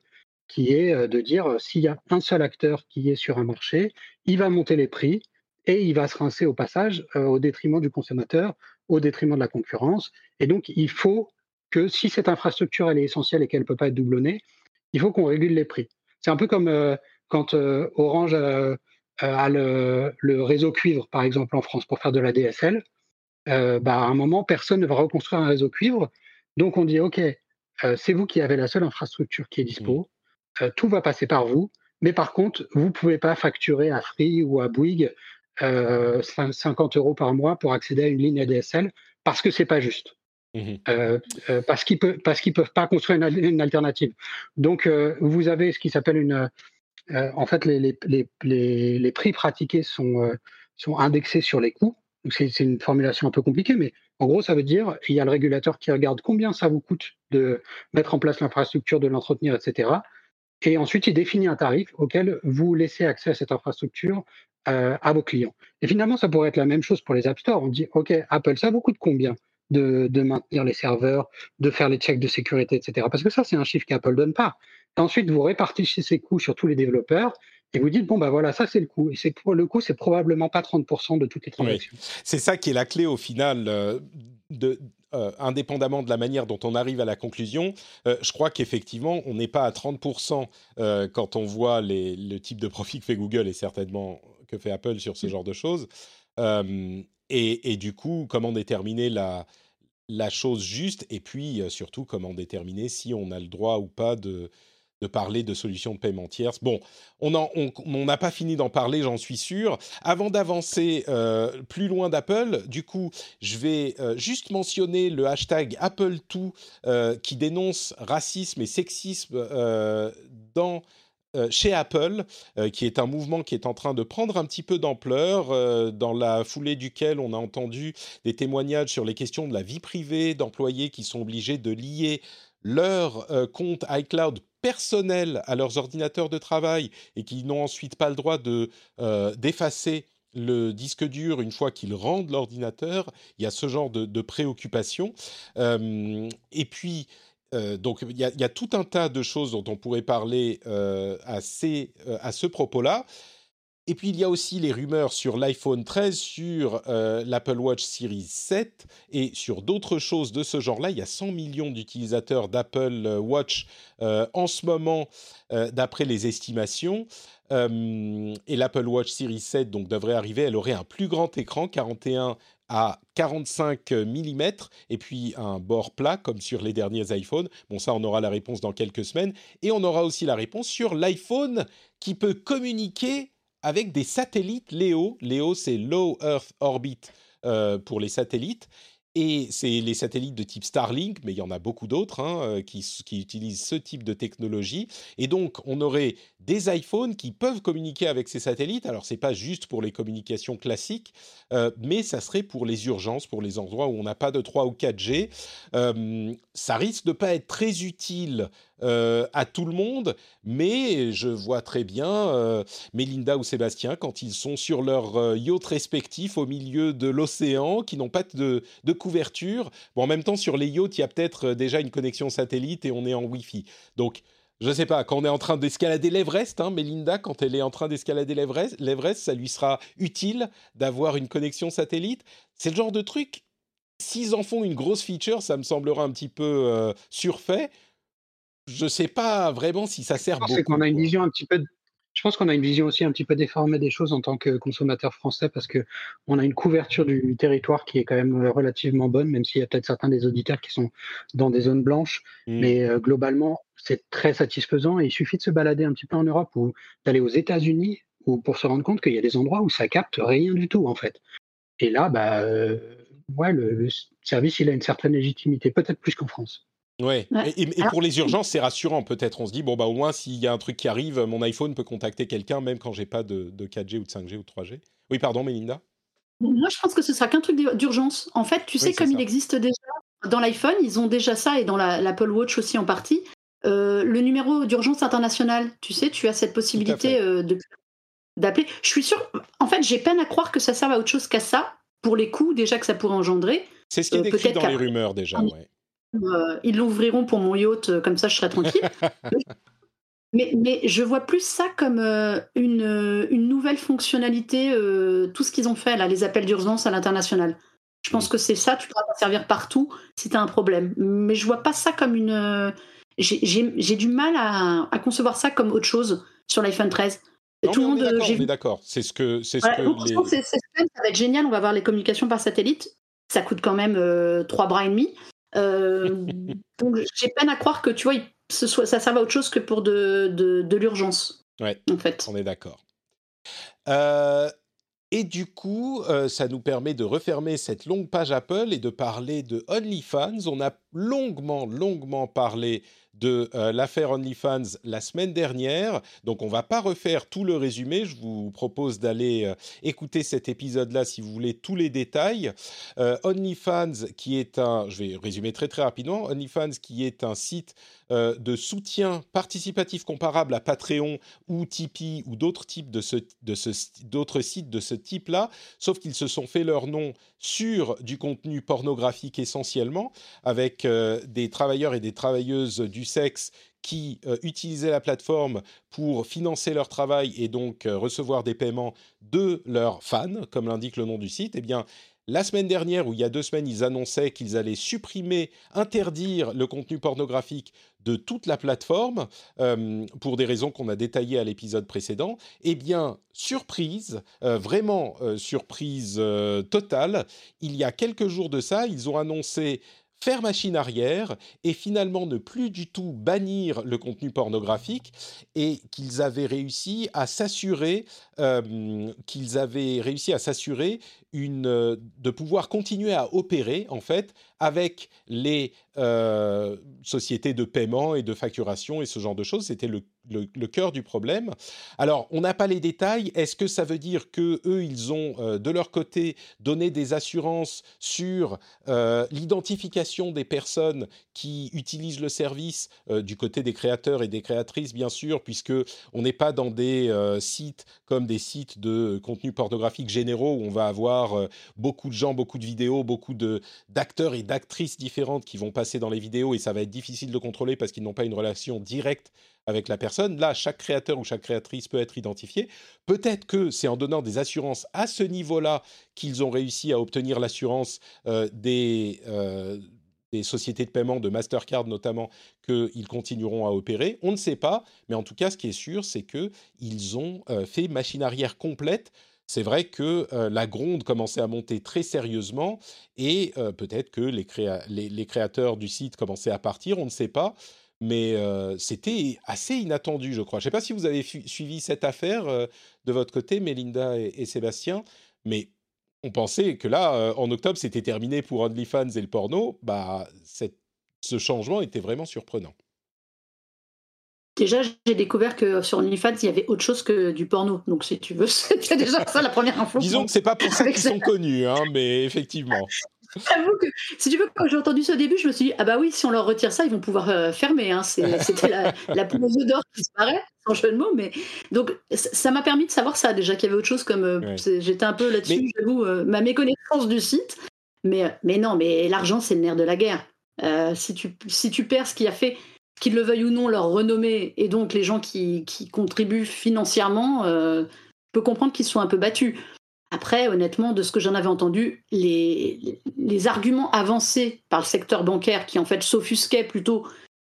qui est euh, de dire euh, s'il y a un seul acteur qui est sur un marché, il va monter les prix et il va se rincer au passage euh, au détriment du consommateur, au détriment de la concurrence. Et donc, il faut que si cette infrastructure elle est essentielle et qu'elle ne peut pas être doublonnée, il faut qu'on régule les prix. C'est un peu comme quand Orange a le, réseau cuivre, par exemple, en France, pour faire de la DSL, bah, à un moment, personne ne va reconstruire un réseau cuivre. Donc, on dit, OK, c'est vous qui avez la seule infrastructure qui est dispo, mmh. Tout va passer par vous, mais par contre, vous ne pouvez pas facturer à Free ou à Bouygues 50 euros par mois pour accéder à une ligne ADSL parce que c'est pas juste. Mmh euh, euh, parce qu'ils qu'ils peuvent pas construire une, alternative. Donc euh, vous avez ce qui s'appelle une en fait les, les, les, les, prix pratiqués sont sont indexés sur les coûts. C'est une formulation un peu compliquée, mais en gros ça veut dire il y a le régulateur qui regarde combien ça vous coûte de mettre en place l'infrastructure, de l'entretenir, etc. Et ensuite il définit un tarif auquel vous laissez accès à cette infrastructure à vos clients. Et finalement ça pourrait être la même chose pour les App Store. On dit ok Apple ça vous coûte combien de, maintenir les serveurs, de faire les checks de sécurité, etc. Parce que ça, c'est un chiffre qu'Apple donne pas. ensuite, vous répartissez ces coûts sur tous les développeurs et vous dites bon bah voilà ça c'est le coût et c'est pour le coût c'est probablement pas 30% de toutes les transactions. C'est ça qui est la clé au final euh, de euh, indépendamment de la manière dont on arrive à la conclusion, euh, je crois qu'effectivement, on n'est pas à 30% quand on voit les, le type de profit que fait Google et certainement que fait Apple sur ce mm. genre de choses. Et, du coup, comment déterminer la, la chose juste et puis surtout comment déterminer si on a le droit ou pas de, de parler de solutions de paiement tierces. Bon, on n'a pas fini d'en parler, j'en suis sûr. Avant d'avancer euh, plus loin d'Apple, du coup, je vais euh, juste mentionner le hashtag Apple2 qui dénonce racisme et sexisme dans euh, chez Apple, euh, qui est un mouvement qui est en train de prendre un petit peu d'ampleur, euh, dans la foulée duquel on a entendu des témoignages sur les questions de la vie privée d'employés qui sont obligés de lier leur compte iCloud personnel à leurs ordinateurs de travail et qui n'ont ensuite pas le droit de d'effacer le disque dur une fois qu'ils rendent l'ordinateur. Il y a ce genre de, de préoccupation. et puis, euh, donc il y, a tout un tas de choses dont on pourrait parler euh, euh, à, ce propos-là. Et puis il y a aussi les rumeurs sur l'iPhone 13, sur l'Apple Watch Series 7 et sur d'autres choses de ce genre-là. Il y a 100 millions d'utilisateurs d'Apple Watch en ce moment, d'après les estimations. et l'Apple Watch Series 7 donc devrait arriver. Elle aurait un plus grand écran, 41 à 45 mm et puis un bord plat comme sur les derniers iPhones. Bon, ça, on aura la réponse dans quelques semaines. Et on aura aussi la réponse sur l'iPhone qui peut communiquer avec des satellites LEO. LEO, c'est Low Earth Orbit euh, pour les satellites. Et c'est les satellites de type Starlink, mais il y en a beaucoup d'autres hein, euh, qui, utilisent ce type de technologie. Et donc, on aurait des iPhones qui peuvent communiquer avec ces satellites. Alors, c'est pas juste pour les communications classiques, euh, mais ça serait pour les urgences, pour les endroits où on n'a pas de 3 ou 4G. Euh, ça risque de pas être très utile euh, à tout le monde, mais je vois très bien euh, Mélinda ou Sébastien quand ils sont sur leur euh, yacht respectif au milieu de l'océan, qui n'ont pas de, couverture. Bon, en même temps, sur les yachts, il y a peut-être déjà une connexion satellite et on est en Wi-Fi. Donc, je ne sais pas, quand on est en train d'escalader l'Everest, hein, Mélinda, quand elle est en train d'escalader l'Everest, ça lui sera utile d'avoir une connexion satellite. C'est le genre de truc, s'ils en font une grosse feature, ça me semblera un petit peu surfait je ne sais pas vraiment si ça sert beaucoup. qu'on a une vision un petit peu. Je pense qu'on a une vision aussi un petit peu déformée des choses en tant que consommateur français parce que on a une couverture du territoire qui est quand même relativement bonne, même s'il y a peut-être certains des auditeurs qui sont dans des zones blanches. Mmh. Mais euh, globalement, c'est très satisfaisant et il suffit de se balader un petit peu en Europe ou d'aller aux États-Unis pour se rendre compte qu'il y a des endroits où ça capte rien du tout en fait. Et là, bah, euh, ouais, le, service il a une certaine légitimité, peut-être plus qu'en France. Ouais. Et, pour les urgences, c'est rassurant peut-être. On se dit bon bah au moins s'il y a un truc qui arrive, mon iPhone peut contacter quelqu'un même quand j'ai pas de, 4G ou de 5G ou de 3G. Oui, pardon, Melinda? Moi, je pense que ce sera qu'un truc d'urgence. En fait, tu sais, comme il existe déjà dans l'iPhone, ils ont déjà ça et dans l'Apple Watch aussi en partie. Euh, le numéro d'urgence international, tu sais, tu as cette possibilité euh, d'appeler. Je suis sûre, en fait, j'ai peine à croire que ça serve à autre chose qu'à ça, pour les coûts déjà que ça pourrait engendrer. C'est ce qui est euh, décrit dans les rumeurs déjà, ouais. Euh, ils l'ouvriront pour mon yacht, euh, comme ça je serai tranquille. mais, mais, je vois plus ça comme euh, une, une, nouvelle fonctionnalité, tout ce qu'ils ont fait, là, les appels d'urgence à l'international. Je pense mm. que c'est ça, tu pourras servir partout si tu as un problème. Mais je vois pas ça comme une. J'ai du mal à, à, concevoir ça comme autre chose sur l'iPhone 13. tout le monde. On est d'accord. C'est ce que c'est ce que. Les... ça va être génial. On va voir les communications par satellite. Ça coûte quand même trois bras et demi. donc j'ai peine à croire que tu vois, ce soit, ça serve à autre chose que pour de, de, de l'urgence. Ouais. En fait. On est d'accord. Euh, et du coup, euh, ça nous permet de refermer cette longue page Apple et de parler de OnlyFans. On a longuement, longuement parlé de euh, l'affaire OnlyFans la semaine dernière. Donc on va pas refaire tout le résumé. Je vous propose d'aller euh, écouter cet épisode-là si vous voulez tous les détails. OnlyFans, qui est un, je vais résumer très très rapidement, OnlyFans qui est un site euh, de soutien participatif comparable à Patreon ou Tipeee ou d'autres types de, d'autres sites de ce type-là, sauf qu'ils se sont fait leur nom sur du contenu pornographique essentiellement, avec euh, des travailleurs et des travailleuses du sexe qui euh, utilisaient la plateforme pour financer leur travail et donc recevoir des paiements de leurs fans, comme l'indique le nom du site, eh bien, la semaine dernière, ou il y a deux semaines, ils annonçaient qu'ils allaient supprimer, interdire le contenu pornographique de toute la plateforme, euh, pour des raisons qu'on a détaillées à l'épisode précédent. Eh bien, surprise, euh, vraiment euh, surprise totale, il y a quelques jours de ça, ils ont annoncé faire machine arrière et finalement ne plus du tout bannir le contenu pornographique et qu'ils avaient réussi à s'assurer qu'ils avaient réussi à s'assurer une, euh, de pouvoir continuer à opérer en fait avec les euh, sociétés de paiement et de facturation et ce genre de choses. C'était le, cœur du problème. Alors, on n'a pas les détails. Est-ce que ça veut dire que eux, ils ont euh, de leur côté donné des assurances sur l'identification des personnes qui utilisent le service du côté des créateurs et des créatrices, bien sûr, puisque on n'est pas dans des sites comme des sites de contenu pornographique généraux où on va avoir euh, beaucoup de gens, beaucoup de vidéos, beaucoup d'acteurs et d'actrices différentes qui vont passer dans les vidéos et ça va être difficile de contrôler parce qu'ils n'ont pas une relation directe avec la personne. Là, chaque créateur ou chaque créatrice peut être identifié. Peut-être que c'est en donnant des assurances à ce niveau-là qu'ils ont réussi à obtenir l'assurance euh, des, euh, des sociétés de paiement, de Mastercard notamment, qu'ils continueront à opérer. On ne sait pas, mais en tout cas, ce qui est sûr, c'est qu'ils ont fait machine arrière complète c'est vrai que la gronde commençait à monter très sérieusement et peut-être que les, créateurs du site commençaient à partir, on ne sait pas. Mais c'était assez inattendu, je crois. Je ne sais pas si vous avez suivi cette affaire de votre côté, Mélinda et, Sébastien, mais on pensait que là, en octobre, c'était terminé pour OnlyFans et le porno. Bah, ce changement était vraiment surprenant. Déjà, j'ai découvert que sur OnlyFans, il y avait autre chose que du porno. Donc, si tu veux, c'était déjà ça la première info. Disons que c'est pas pour ça qu'ils sont connus, hein, mais effectivement. J'avoue que, si tu veux, quand j'ai entendu ça au début, je me suis dit, ah bah oui, si on leur retire ça, ils vont pouvoir euh, fermer. Hein. C'était la, la d'or qui disparaît, sans jeu de mots. Mais... Donc, ça m'a permis de savoir ça, déjà qu'il y avait autre chose comme. Euh, j'étais un peu là-dessus, j'avoue, euh, ma méconnaissance du site. Mais, mais non, mais l'argent, c'est le nerf de la guerre. si, tu, si tu perds ce qui a fait qu'ils le veuillent ou non, leur renommée et donc les gens qui, contribuent financièrement, euh, peut comprendre qu'ils sont un peu battus. Après, honnêtement, de ce que j'en avais entendu, les, arguments avancés par le secteur bancaire, qui en fait s'offusquaient plutôt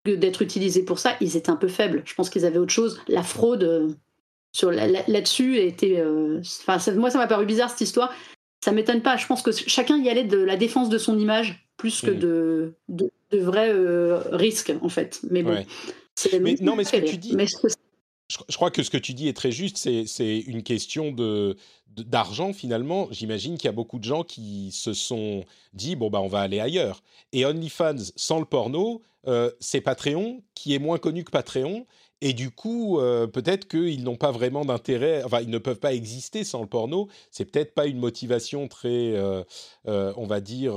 que d'être utilisés pour ça, ils étaient un peu faibles. Je pense qu'ils avaient autre chose. La fraude euh, sur là-dessus était. Euh, moi, ça m'a paru bizarre cette histoire. Ça m'étonne pas. Je pense que chacun y allait de la défense de son image plus que mmh. de, de vrais euh, risques, en fait. Mais bon. Mais, non, mais ce que tu dis. je, crois que ce que tu dis est très juste. C'est une question de d'argent finalement. J'imagine qu'il y a beaucoup de gens qui se sont dit bon bah on va aller ailleurs. Et OnlyFans sans le porno, euh, c'est Patreon qui est moins connu que Patreon. Et du coup, euh, peut-être qu'ils n'ont pas vraiment d'intérêt, enfin, ils ne peuvent pas exister sans le porno. C'est peut-être pas une motivation très, on va dire,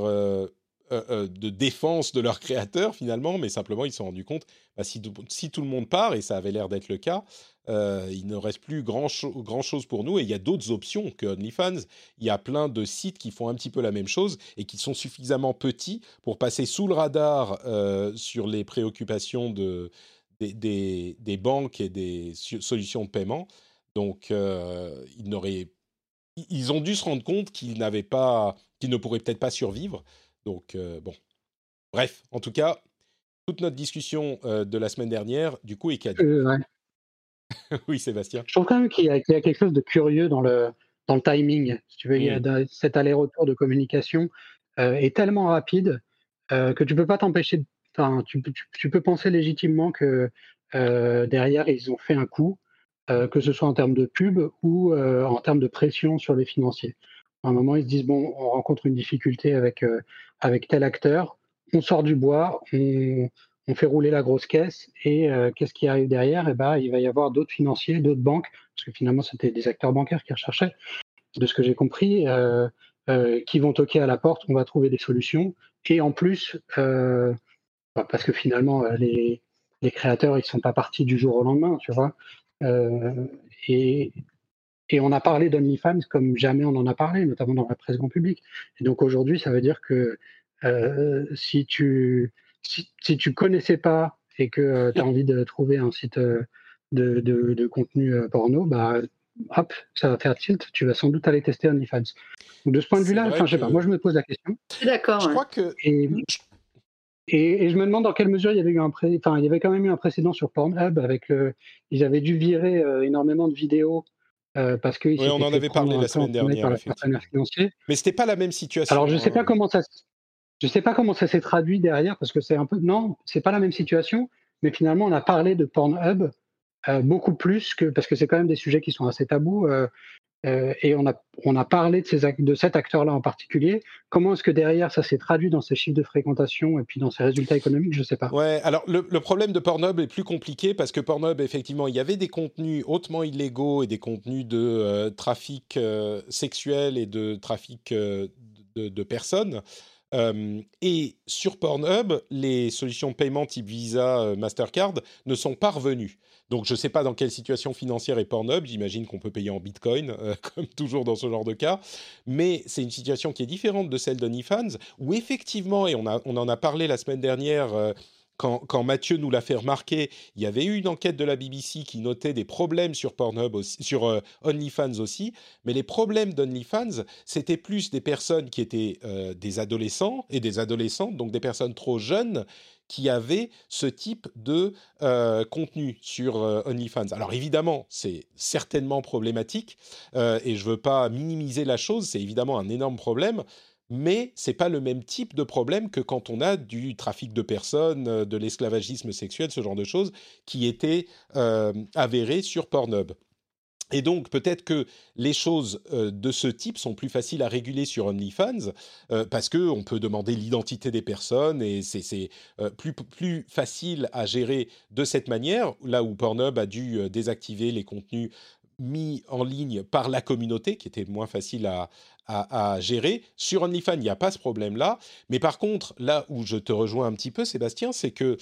euh, euh, de défense de leur créateur finalement, mais simplement ils se sont rendus compte, bah, si, tout le monde part, et ça avait l'air d'être le cas, euh, il ne reste plus grand, grand, chose pour nous, et il y a d'autres options que OnlyFans. Il y a plein de sites qui font un petit peu la même chose et qui sont suffisamment petits pour passer sous le radar sur les préoccupations de, des, des, banques et des solutions de paiement. Donc, ils, ils ont dû se rendre compte qu'ils n'avaient pas, qu'ils ne pourraient peut-être pas survivre. Donc, euh, bon. Bref, en tout cas, toute notre discussion euh, de la semaine dernière, du coup, est cadeau. Euh, oui, Sébastien. Je trouve quand même qu'il y, a quelque chose de curieux dans le, dans le timing. Si tu veux, il y a mmh. cet aller-retour de communication est tellement rapide que tu peux pas t'empêcher. Enfin, tu, tu, peux penser légitimement que derrière ils ont fait un coup, que ce soit en termes de pub ou en termes de pression sur les financiers. À un moment, ils se disent bon, on rencontre une difficulté avec avec tel acteur, on sort du bois, on, fait rouler la grosse caisse et euh, qu'est-ce qui arrive derrière? Eh ben, il va y avoir d'autres financiers, d'autres banques, parce que finalement c'était des acteurs bancaires qui recherchaient, de ce que j'ai compris, euh, euh, qui vont toquer à la porte. On va trouver des solutions et en plus, bah, parce que finalement les, les, créateurs ils sont pas partis du jour au lendemain, tu vois. et et on a parlé d'OnlyFans comme jamais on en a parlé, notamment dans la presse grand public. Et donc aujourd'hui, ça veut dire que si tu si, si tu connaissais pas et que euh, tu as envie de trouver un site euh, de, de, contenu euh, porno, bah, hop, ça va faire tilt, tu vas sans doute aller tester OnlyFans. De ce point de vue-là, enfin, je sais pas, moi je me pose la question. D'accord. Je crois que. Et, et, je me demande dans quelle mesure il y avait eu un pré... enfin, il y avait quand même eu un précédent sur Pornhub avec le, ils avaient dû virer énormément de vidéos parce que oui, on en avait parlé la semaine dernière. Mais c'était pas la même situation. Alors je sais pas comment ça, je ne sais pas comment ça s'est traduit derrière, parce que c'est un peu. Non, c'est pas la même situation, mais finalement, on a parlé de Pornhub euh, beaucoup plus que. Parce que c'est quand même des sujets qui sont assez tabous. Euh, euh, et on a, on a parlé de, ces, de cet acteur-là en particulier. Comment est-ce que derrière ça s'est traduit dans ses chiffres de fréquentation et puis dans ses résultats économiques? Je ne sais pas. Ouais, alors le, problème de Pornhub est plus compliqué parce que Pornhub, effectivement, il y avait des contenus hautement illégaux et des contenus de trafic sexuel et de trafic de, de, personnes et sur Pornhub, les solutions de paiement type Visa, euh, Mastercard ne sont pas revenues. Donc je ne sais pas dans quelle situation financière est Pornhub, j'imagine qu'on peut payer en Bitcoin, euh, comme toujours dans ce genre de cas, mais c'est une situation qui est différente de celle d'OnlyFans, où effectivement, et on, en a parlé la semaine dernière, euh, quand, Mathieu nous l'a fait remarquer, il y avait eu une enquête de la BBC qui notait des problèmes sur Pornhub, sur euh, OnlyFans aussi, mais les problèmes d'OnlyFans, c'était plus des personnes qui étaient des adolescents et des adolescentes, donc des personnes trop jeunes qui avaient ce type de euh, contenu sur OnlyFans. Alors évidemment, c'est certainement problématique et je ne veux pas minimiser la chose, c'est évidemment un énorme problème, mais c'est pas le même type de problème que quand on a du trafic de personnes, euh, de l'esclavagisme sexuel, ce genre de choses qui étaient euh, avérées sur Pornhub. Et donc peut-être que les choses euh, de ce type sont plus faciles à réguler sur OnlyFans parce que on peut demander l'identité des personnes et c'est plus, plus facile à gérer de cette manière. Là où Pornhub a dû désactiver les contenus mis en ligne par la communauté, qui était moins facile à, à, gérer. Sur OnlyFans, il n'y a pas ce problème-là. Mais par contre, là où je te rejoins un petit peu, Sébastien, c'est que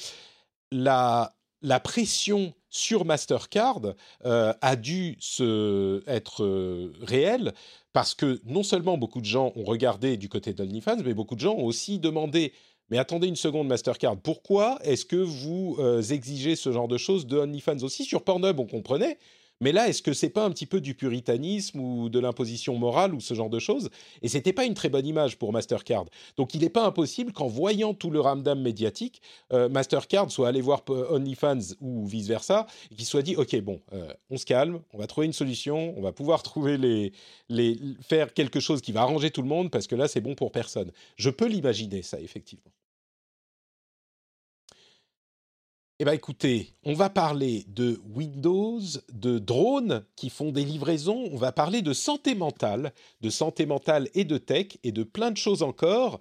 la, la pression sur Mastercard euh, a dû se, être euh, réelle parce que non seulement beaucoup de gens ont regardé du côté d'OnlyFans, mais beaucoup de gens ont aussi demandé mais attendez une seconde, Mastercard, pourquoi est-ce que vous euh, exigez ce genre de choses de aussi? Sur Pornhub, on comprenait, mais là, est-ce que c'est pas un petit peu du puritanisme ou de l'imposition morale ou ce genre de choses? Et c'était pas une très bonne image pour Mastercard. Donc, il n'est pas impossible qu'en voyant tout le ramdam médiatique, euh, Mastercard soit allé voir OnlyFans ou vice versa et qu'il soit dit ok bon, euh, on se calme, on va trouver une solution, on va pouvoir trouver les faire quelque chose qui va arranger tout le monde parce que là, c'est bon pour personne. Je peux l'imaginer ça effectivement. Eh bien écoutez, on va parler de Windows, de drones qui font des livraisons, on va parler de santé mentale, de santé mentale et de tech et de plein de choses encore.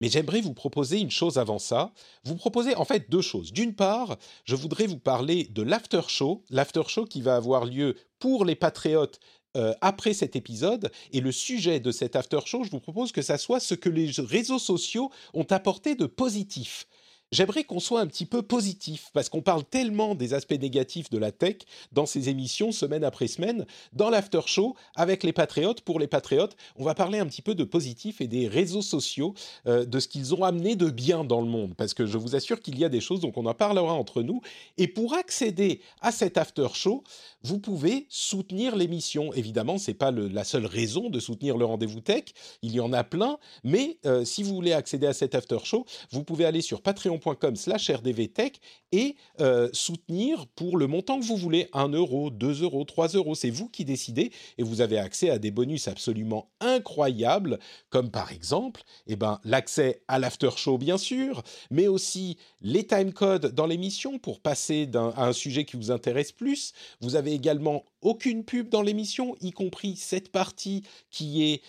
Mais j'aimerais vous proposer une chose avant ça. Vous proposer en fait deux choses. D'une part, je voudrais vous parler de l'after show, l'after show qui va avoir lieu pour les patriotes euh, après cet épisode. Et le sujet de cet after show, je vous propose que ça soit ce que les réseaux sociaux ont apporté de positif j'aimerais qu'on soit un petit peu positif, parce qu'on parle tellement des aspects négatifs de la tech dans ces émissions, semaine après semaine. Dans l'after show, avec les patriotes, pour les patriotes, on va parler un petit peu de positif et des réseaux sociaux, euh, de ce qu'ils ont amené de bien dans le monde, parce que je vous assure qu'il y a des choses, donc on en parlera entre nous. Et pour accéder à cet after show, vous pouvez soutenir l'émission. Évidemment, c'est pas la seule raison de soutenir le rendez-vous tech, il y en a plein, mais euh, si vous voulez accéder à cet after show, vous pouvez aller sur Patreon patreon.com/slash rdvtech et euh, soutenir pour le montant que vous voulez 1 euro, 2 euros, 3 euros. C'est vous qui décidez et vous avez accès à des bonus absolument incroyables, comme par exemple eh ben, l'accès à l'after show, bien sûr, mais aussi les timecodes dans l'émission pour passer à un sujet qui vous intéresse plus. Vous avez également aucune pub dans l'émission, y compris cette partie qui est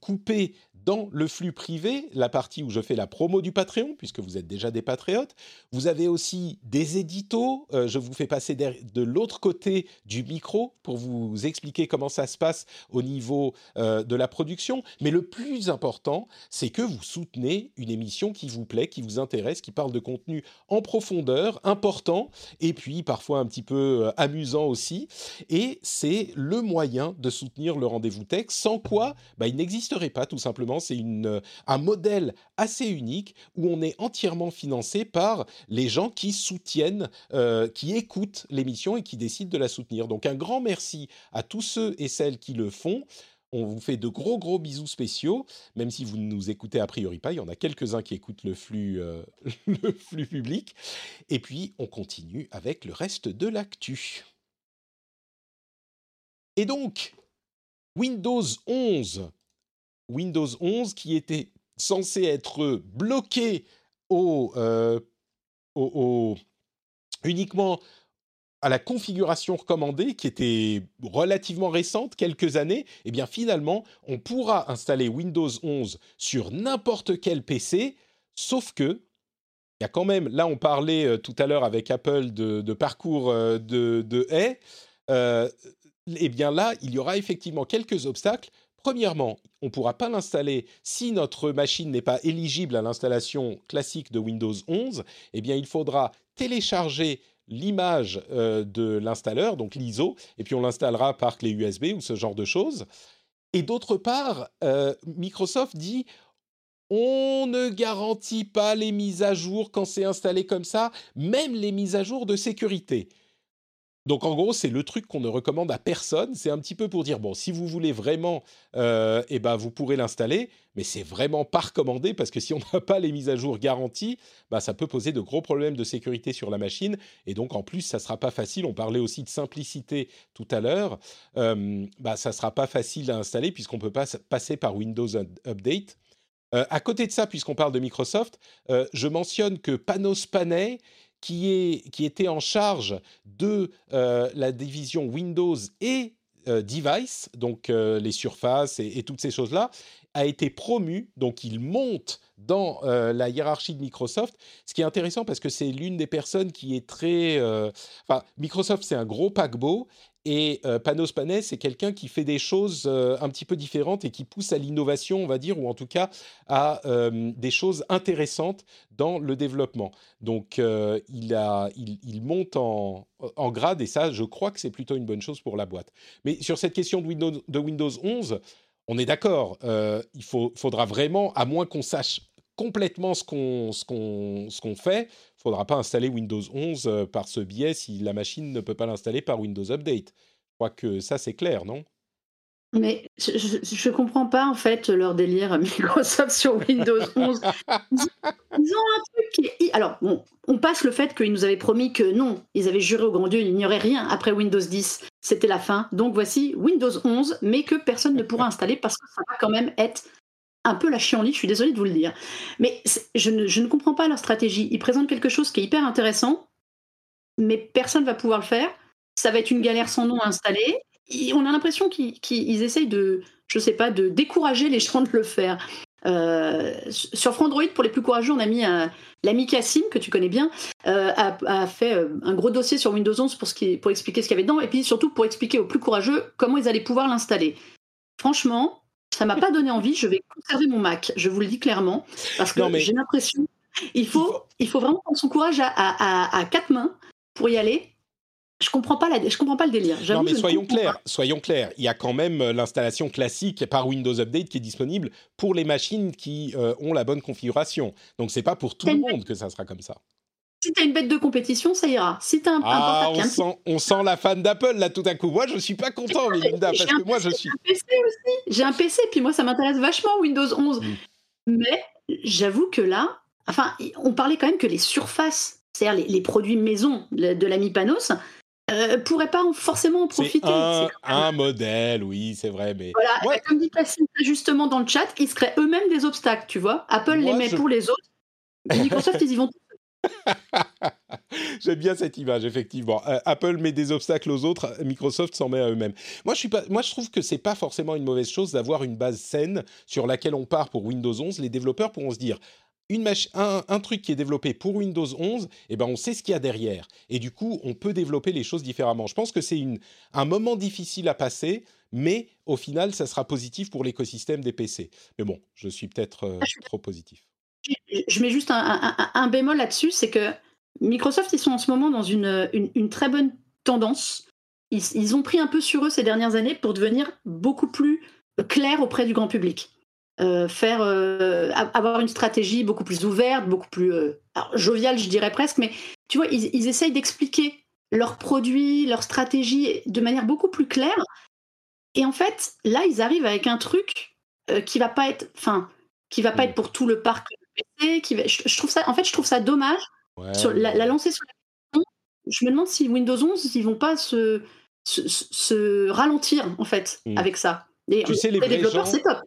coupée dans le flux privé, la partie où je fais la promo du Patreon, puisque vous êtes déjà des patriotes. Vous avez aussi des éditos. Euh, je vous fais passer de l'autre côté du micro pour vous expliquer comment ça se passe au niveau euh, de la production. Mais le plus important, c'est que vous soutenez une émission qui vous plaît, qui vous intéresse, qui parle de contenu en profondeur, important, et puis parfois un petit peu euh, amusant aussi. Et c'est le moyen de soutenir le rendez-vous tech, sans quoi bah, il n'existerait pas tout simplement c'est euh, un modèle assez unique où on est entièrement financé par les gens qui soutiennent, euh, qui écoutent l'émission et qui décident de la soutenir. Donc un grand merci à tous ceux et celles qui le font. On vous fait de gros gros bisous spéciaux, même si vous ne nous écoutez a priori pas. Il y en a quelques-uns qui écoutent le flux, euh, le flux public. Et puis on continue avec le reste de l'actu. Et donc, Windows 11 Windows 11 qui était censé être bloqué euh, au, uniquement à la configuration recommandée, qui était relativement récente, quelques années, et eh bien finalement, on pourra installer Windows 11 sur n'importe quel PC, sauf que, il y a quand même, là on parlait euh, tout à l'heure avec Apple de, parcours euh, de, haies, eh bien là, il y aura effectivement quelques obstacles Premièrement, on ne pourra pas l'installer si notre machine n'est pas éligible à l'installation classique de Windows 11. Eh bien, il faudra télécharger l'image euh, de l'installeur, donc l'ISO, et puis on l'installera par clé USB ou ce genre de choses. Et d'autre part, euh, Microsoft dit on ne garantit pas les mises à jour quand c'est installé comme ça, même les mises à jour de sécurité. Donc en gros, c'est le truc qu'on ne recommande à personne. C'est un petit peu pour dire bon, si vous voulez vraiment, euh, eh ben vous pourrez l'installer, mais c'est vraiment pas recommandé parce que si on n'a pas les mises à jour garanties, bah ça peut poser de gros problèmes de sécurité sur la machine et donc en plus ça sera pas facile. On parlait aussi de simplicité tout à l'heure. Euh, bah ça sera pas facile à installer puisqu'on peut pas passer par Windows Update. Euh, à côté de ça, puisqu'on parle de Microsoft, je mentionne que Panos Panay qui, est, qui était en charge de euh, la division Windows et euh, Device, donc euh, les surfaces et, toutes ces choses-là, a été promu, donc il monte dans la hiérarchie de Microsoft, ce qui est intéressant parce que c'est l'une des personnes qui est très... Enfin, Microsoft, c'est un gros paquebot, et euh, Panos Panay, c'est quelqu'un qui fait des choses euh, un petit peu différentes et qui pousse à l'innovation, on va dire, ou en tout cas à euh, des choses intéressantes dans le développement. Donc, il, monte en, grade et ça, je crois que c'est plutôt une bonne chose pour la boîte. Mais sur cette question de Windows, de Windows 11, on est d'accord, il faudra vraiment, à moins qu'on sache complètement ce qu'on ce qu'on ce qu'on fait, faudra pas installer Windows 11 euh, par ce biais si la machine ne peut pas l'installer par Windows Update. Je crois que ça c'est clair, non? Mais je ne comprends pas en fait leur délire Microsoft sur Windows 11. Ils, ont un truc qui est... Alors, bon, on passe le fait qu'ils nous avaient promis que non, ils avaient juré au grand Dieu, il n'y aurait rien après Windows 10. C'était la fin. Donc voici Windows 11, mais que personne ne pourra installer parce que ça va quand même être un peu la chienlit, je suis désolée de vous le dire. Mais je ne, comprends pas leur stratégie. Ils présentent quelque chose qui est hyper intéressant, mais personne ne va pouvoir le faire. Ça va être une galère sans nom à installer. on a l'impression qu'ils essayent de, je sais pas, de décourager les gens de le faire. Euh, sur Frandroid, pour les plus courageux, on a mis l'ami Cassim, que tu connais bien, euh, a, fait euh, un gros dossier sur Windows 11 pour, pour expliquer ce qu'il y avait dedans, et puis surtout pour expliquer aux plus courageux comment ils allaient pouvoir l'installer. Franchement, ça m'a pas donné envie. Je vais conserver mon Mac. Je vous le dis clairement parce que j'ai l'impression il faut, il faut vraiment prendre son courage à, quatre mains pour y aller. Je comprends pas la, je comprends pas le délire. Non mais soyons clairs, soyons clairs. Il y a quand même euh, l'installation classique par Windows Update qui est disponible pour les machines qui euh, ont la bonne configuration. Donc c'est pas pour tout le monde que ça sera comme ça. Si t'as une bête de compétition, ça ira. Si t'as un, ah, on, sent, on sent la fan d'Apple là tout à coup. Moi, je suis pas content, Melinda, parce que moi, je suis. J'ai un PC aussi. J'ai un PC, puis moi, ça m'intéresse vachement Windows 11. Mm. Mais j'avoue que là, enfin, on parlait quand même que les surfaces, c'est-à-dire les, produits maison de, l'ami Panos, euh, pourraient pas forcément en profiter. Un, un modèle, oui, c'est vrai, mais voilà, comme dit Placide justement dans le chat, ils se créent eux-mêmes des obstacles, tu vois. Apple les met pour les autres. Microsoft, ils y vont J'aime bien cette image, effectivement. Euh, Apple met des obstacles aux autres, Microsoft s'en met à eux-mêmes. Moi, je suis pas, moi, je trouve que c'est pas forcément une mauvaise chose d'avoir une base saine sur laquelle on part pour Windows 11. Les développeurs pourront se dire. Une un, un, truc qui est développé pour Windows 11, eh ben on sait ce qu'il y a derrière. Et du coup, on peut développer les choses différemment. Je pense que c'est un moment difficile à passer, mais au final, ça sera positif pour l'écosystème des PC. Mais bon, je suis peut-être euh, trop positif je mets juste un, bémol là-dessus, c'est que Microsoft, ils sont en ce moment dans une, une, très bonne tendance. Ils, ont pris un peu sur eux ces dernières années pour devenir beaucoup plus clairs auprès du grand public. Euh, faire euh, avoir une stratégie beaucoup plus ouverte, beaucoup plus euh, joviale, je dirais presque, mais tu vois, ils, ils essayent d'expliquer leurs produits, leur stratégie de manière beaucoup plus claire. Et en fait, là, ils arrivent avec un truc qui va pas être, enfin, qui va pas mm. être pour tout le parc qui je, trouve ça, en fait, je trouve ça dommage. sur la, lancer sur la je me demande si Windows 11, ils vont pas se, se, ralentir, en fait, mm. avec ça. Et, tu sais, les, développeurs, c'est top.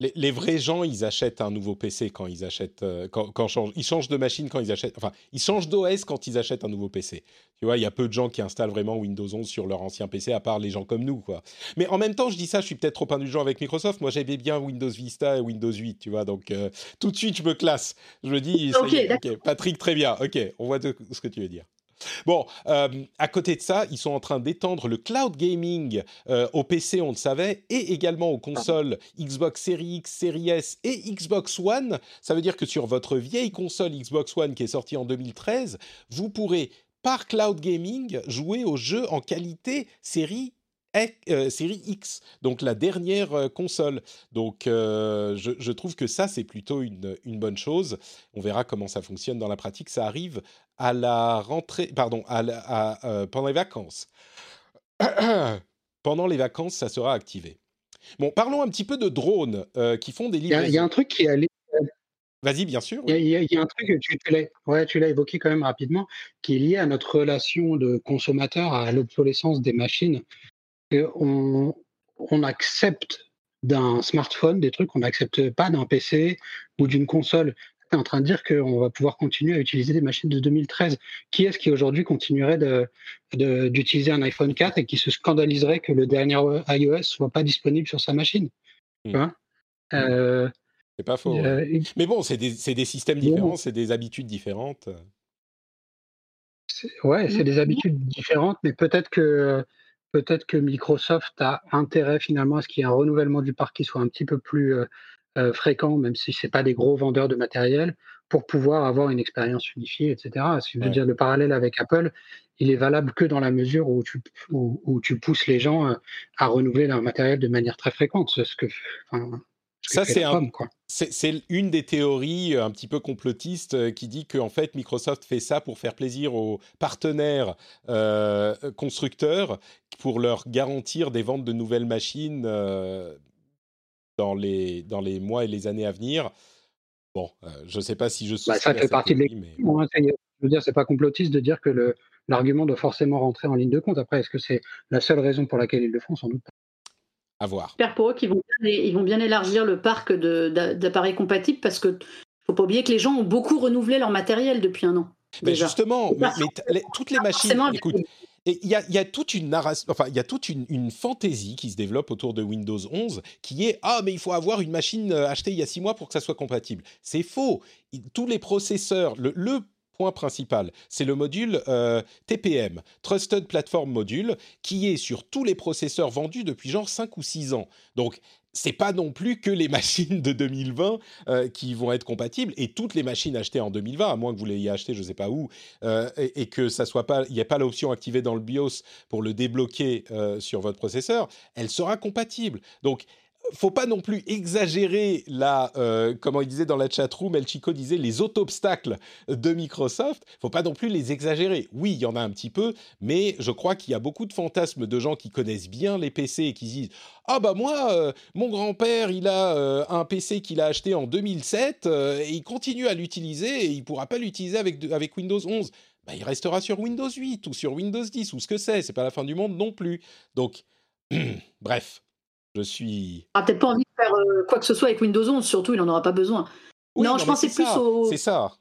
Les, vrais gens, ils achètent un nouveau PC quand ils achètent, euh, quand, quand ils changent de machine quand ils achètent, enfin, ils changent d'OS quand ils achètent un nouveau PC. Tu vois, il y a peu de gens qui installent vraiment Windows 11 sur leur ancien PC, à part les gens comme nous, quoi. Mais en même temps, je dis ça, je suis peut-être trop indulgent avec Microsoft. Moi, j'avais bien Windows Vista et Windows 8, tu vois, donc euh, tout de suite, je me classe. Je me dis, Patrick, très bien, ok, on voit ce que tu veux dire. Bon, euh, à côté de ça, ils sont en train d'étendre le cloud gaming euh, au PC, on le savait, et également aux consoles Xbox Series X, Series S et Xbox One. Ça veut dire que sur votre vieille console Xbox One qui est sortie en 2013, vous pourrez par cloud gaming jouer aux jeux en qualité série euh, série X, donc la dernière euh, console. Donc euh, je, trouve que ça, c'est plutôt une, une, bonne chose. On verra comment ça fonctionne dans la pratique. Ça arrive à la rentrée, pardon, à, pendant les vacances. pendant les vacances, ça sera activé. Bon, parlons un petit peu de drones qui font des livraisons. Il y, a un truc qui est allé Vas-y, bien sûr. Il y, a un truc, tu, tu l'as ouais, évoqué quand même rapidement, qui est lié à notre relation de consommateur, à l'obsolescence des machines on, on accepte d'un smartphone des trucs qu'on n'accepte pas d'un PC ou d'une console. Tu es en train de dire qu'on va pouvoir continuer à utiliser des machines de 2013. Qui est-ce qui aujourd'hui continuerait d'utiliser de, un iPhone 4 et qui se scandaliserait que le dernier iOS soit pas disponible sur sa machine? Hmm. hmm. euh, C'est pas faux. Euh, Mais bon, c'est des, des, systèmes différents, c'est des habitudes différentes. Ouais, c'est des habitudes différentes, mais peut-être que peut-être que Microsoft a intérêt finalement à ce qu'il y ait un renouvellement du parc qui soit un petit peu plus euh, euh, fréquent, même si ce n'est pas des gros vendeurs de matériel, pour pouvoir avoir une expérience unifiée, etc. Si je veux dire, le parallèle avec Apple, il est valable que dans la mesure où tu, où, tu pousses les gens euh, à renouveler leur matériel de manière très fréquente. Ce que, ça, c'est un, c'est une des théories euh, un petit peu complotistes euh, qui dit qu'en fait Microsoft fait ça pour faire plaisir aux partenaires euh, constructeurs pour leur garantir des ventes de nouvelles machines dans, les, dans les mois et les années à venir. Bon, je ne sais pas si je suis. Bah, ça fait partie de hein, Je veux dire, c'est pas complotiste de dire que l'argument doit forcément rentrer en ligne de compte. Après, est-ce que c'est la seule raison pour laquelle ils le font? Sans doute pas. À voir. J'espère pour eux qu'ils vont, bien, ils vont bien élargir le parc d'appareils compatibles parce que faut pas oublier que les gens ont beaucoup renouvelé leur matériel depuis un an. Mais justement, mais, toutes les machines, écoute, il y, a, toute une narration, enfin, il y a toute une, fantaisie qui se développe autour de Windows 11 qui est ah mais il faut avoir une machine euh, achetée il y a six mois pour que ça soit compatible. C'est faux. Tous les processeurs, le, le point principal. C'est le module euh, TPM, Trusted Platform Module, qui est sur tous les processeurs vendus depuis genre 5 ou 6 ans. Donc, c'est pas non plus que les machines de 2020 euh, qui vont être compatibles et toutes les machines achetées en 2020, à moins que vous l'ayez acheté je sais pas où, euh, et, que ça soit pas, il n'y a pas l'option activée dans le BIOS pour le débloquer sur votre processeur, elle sera compatible. Donc faut pas non plus exagérer la, euh, comment il disait dans la chatroom, El Chico disait les auto-obstacles de Microsoft. Faut pas non plus les exagérer. Oui, il y en a un petit peu, mais je crois qu'il y a beaucoup de fantasmes de gens qui connaissent bien les PC et qui disent ah bah moi, euh, mon grand-père, il a euh, un PC qu'il a acheté en 2007 et il continue à l'utiliser et il pourra pas l'utiliser avec, avec Windows 11. Bah, il restera sur Windows 8 ou sur Windows 10 ou ce que c'est. C'est pas la fin du monde non plus. Donc, bref, je suis. Ah, peut-être pas envie de faire euh, quoi que ce soit avec Windows 11, surtout, il n'en aura pas besoin. non, je pensais plus au. C'est ça.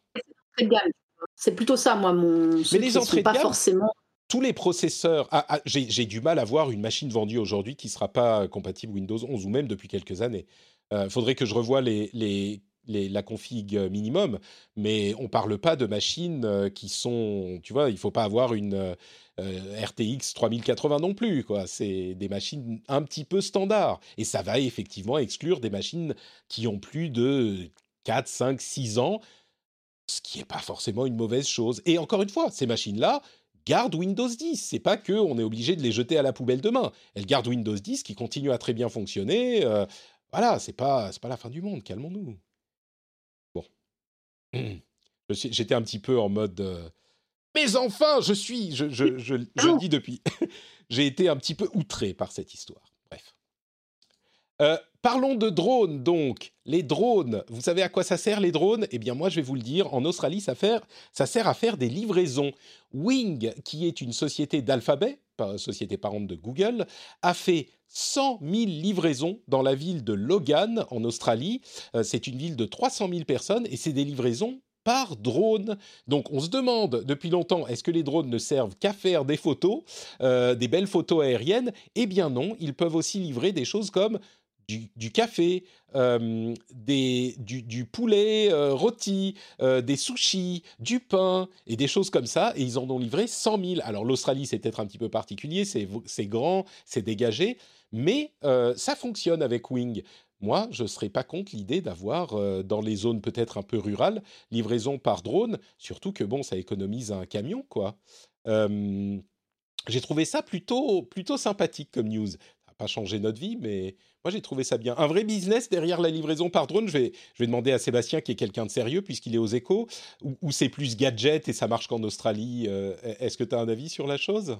C'est plutôt ça, moi, mon. Mais les entrées de pas forcément. Tous les processeurs. Ah, ah, J'ai du mal à voir une machine vendue aujourd'hui qui ne sera pas compatible Windows 11 ou même depuis quelques années. Il euh, faudrait que je revoie les, les, la config minimum, mais on parle pas de machines euh, qui sont, tu vois, il faut pas avoir une euh, RTX 3080 non plus, quoi. C'est des machines un petit peu standard. Et ça va effectivement exclure des machines qui ont plus de 4, 5, 6 ans, ce qui n'est pas forcément une mauvaise chose. Et encore une fois, ces machines-là gardent Windows 10. C'est pas que on est obligé de les jeter à la poubelle demain. Elles gardent Windows 10 qui continue à très bien fonctionner. Euh, voilà, c'est pas c'est pas la fin du monde. Calmons-nous. J'étais un petit peu en mode euh, mais enfin, je suis, je, je, je, je dis depuis, j'ai été un petit peu outré par cette histoire. Bref. Euh, parlons de drones donc. Les drones, vous savez à quoi ça sert les drones? Eh bien moi je vais vous le dire, en Australie ça, ça sert à faire des livraisons. Wing, qui est une société d'alphabet, société parente de Google, a fait 100 000 livraisons dans la ville de Logan en Australie. Euh, c'est une ville de 300 000 personnes et c'est des livraisons par drone. Donc on se demande depuis longtemps, est-ce que les drones ne servent qu'à faire des photos, euh, des belles photos aériennes? Eh bien non, ils peuvent aussi livrer des choses comme du, café, des, du, poulet rôti, des sushis, du pain et des choses comme ça. Et ils en ont livré 100 000. Alors l'Australie, c'est peut-être un petit peu particulier, c'est grand, c'est dégagé, mais ça fonctionne avec Wing. Moi, je ne serais pas contre l'idée d'avoir, dans les zones peut-être un peu rurales, livraison par drone, surtout que, bon, ça économise un camion, quoi. j'ai trouvé ça plutôt, plutôt sympathique comme news. Ça n'a pas changé notre vie, mais moi, j'ai trouvé ça bien. Un vrai business derrière la livraison par drone, je vais, je vais demander à Sébastien, qui est quelqu'un de sérieux, puisqu'il est aux échos, ou, c'est plus gadget et ça marche qu'en Australie. Euh, est-ce que tu as un avis sur la chose?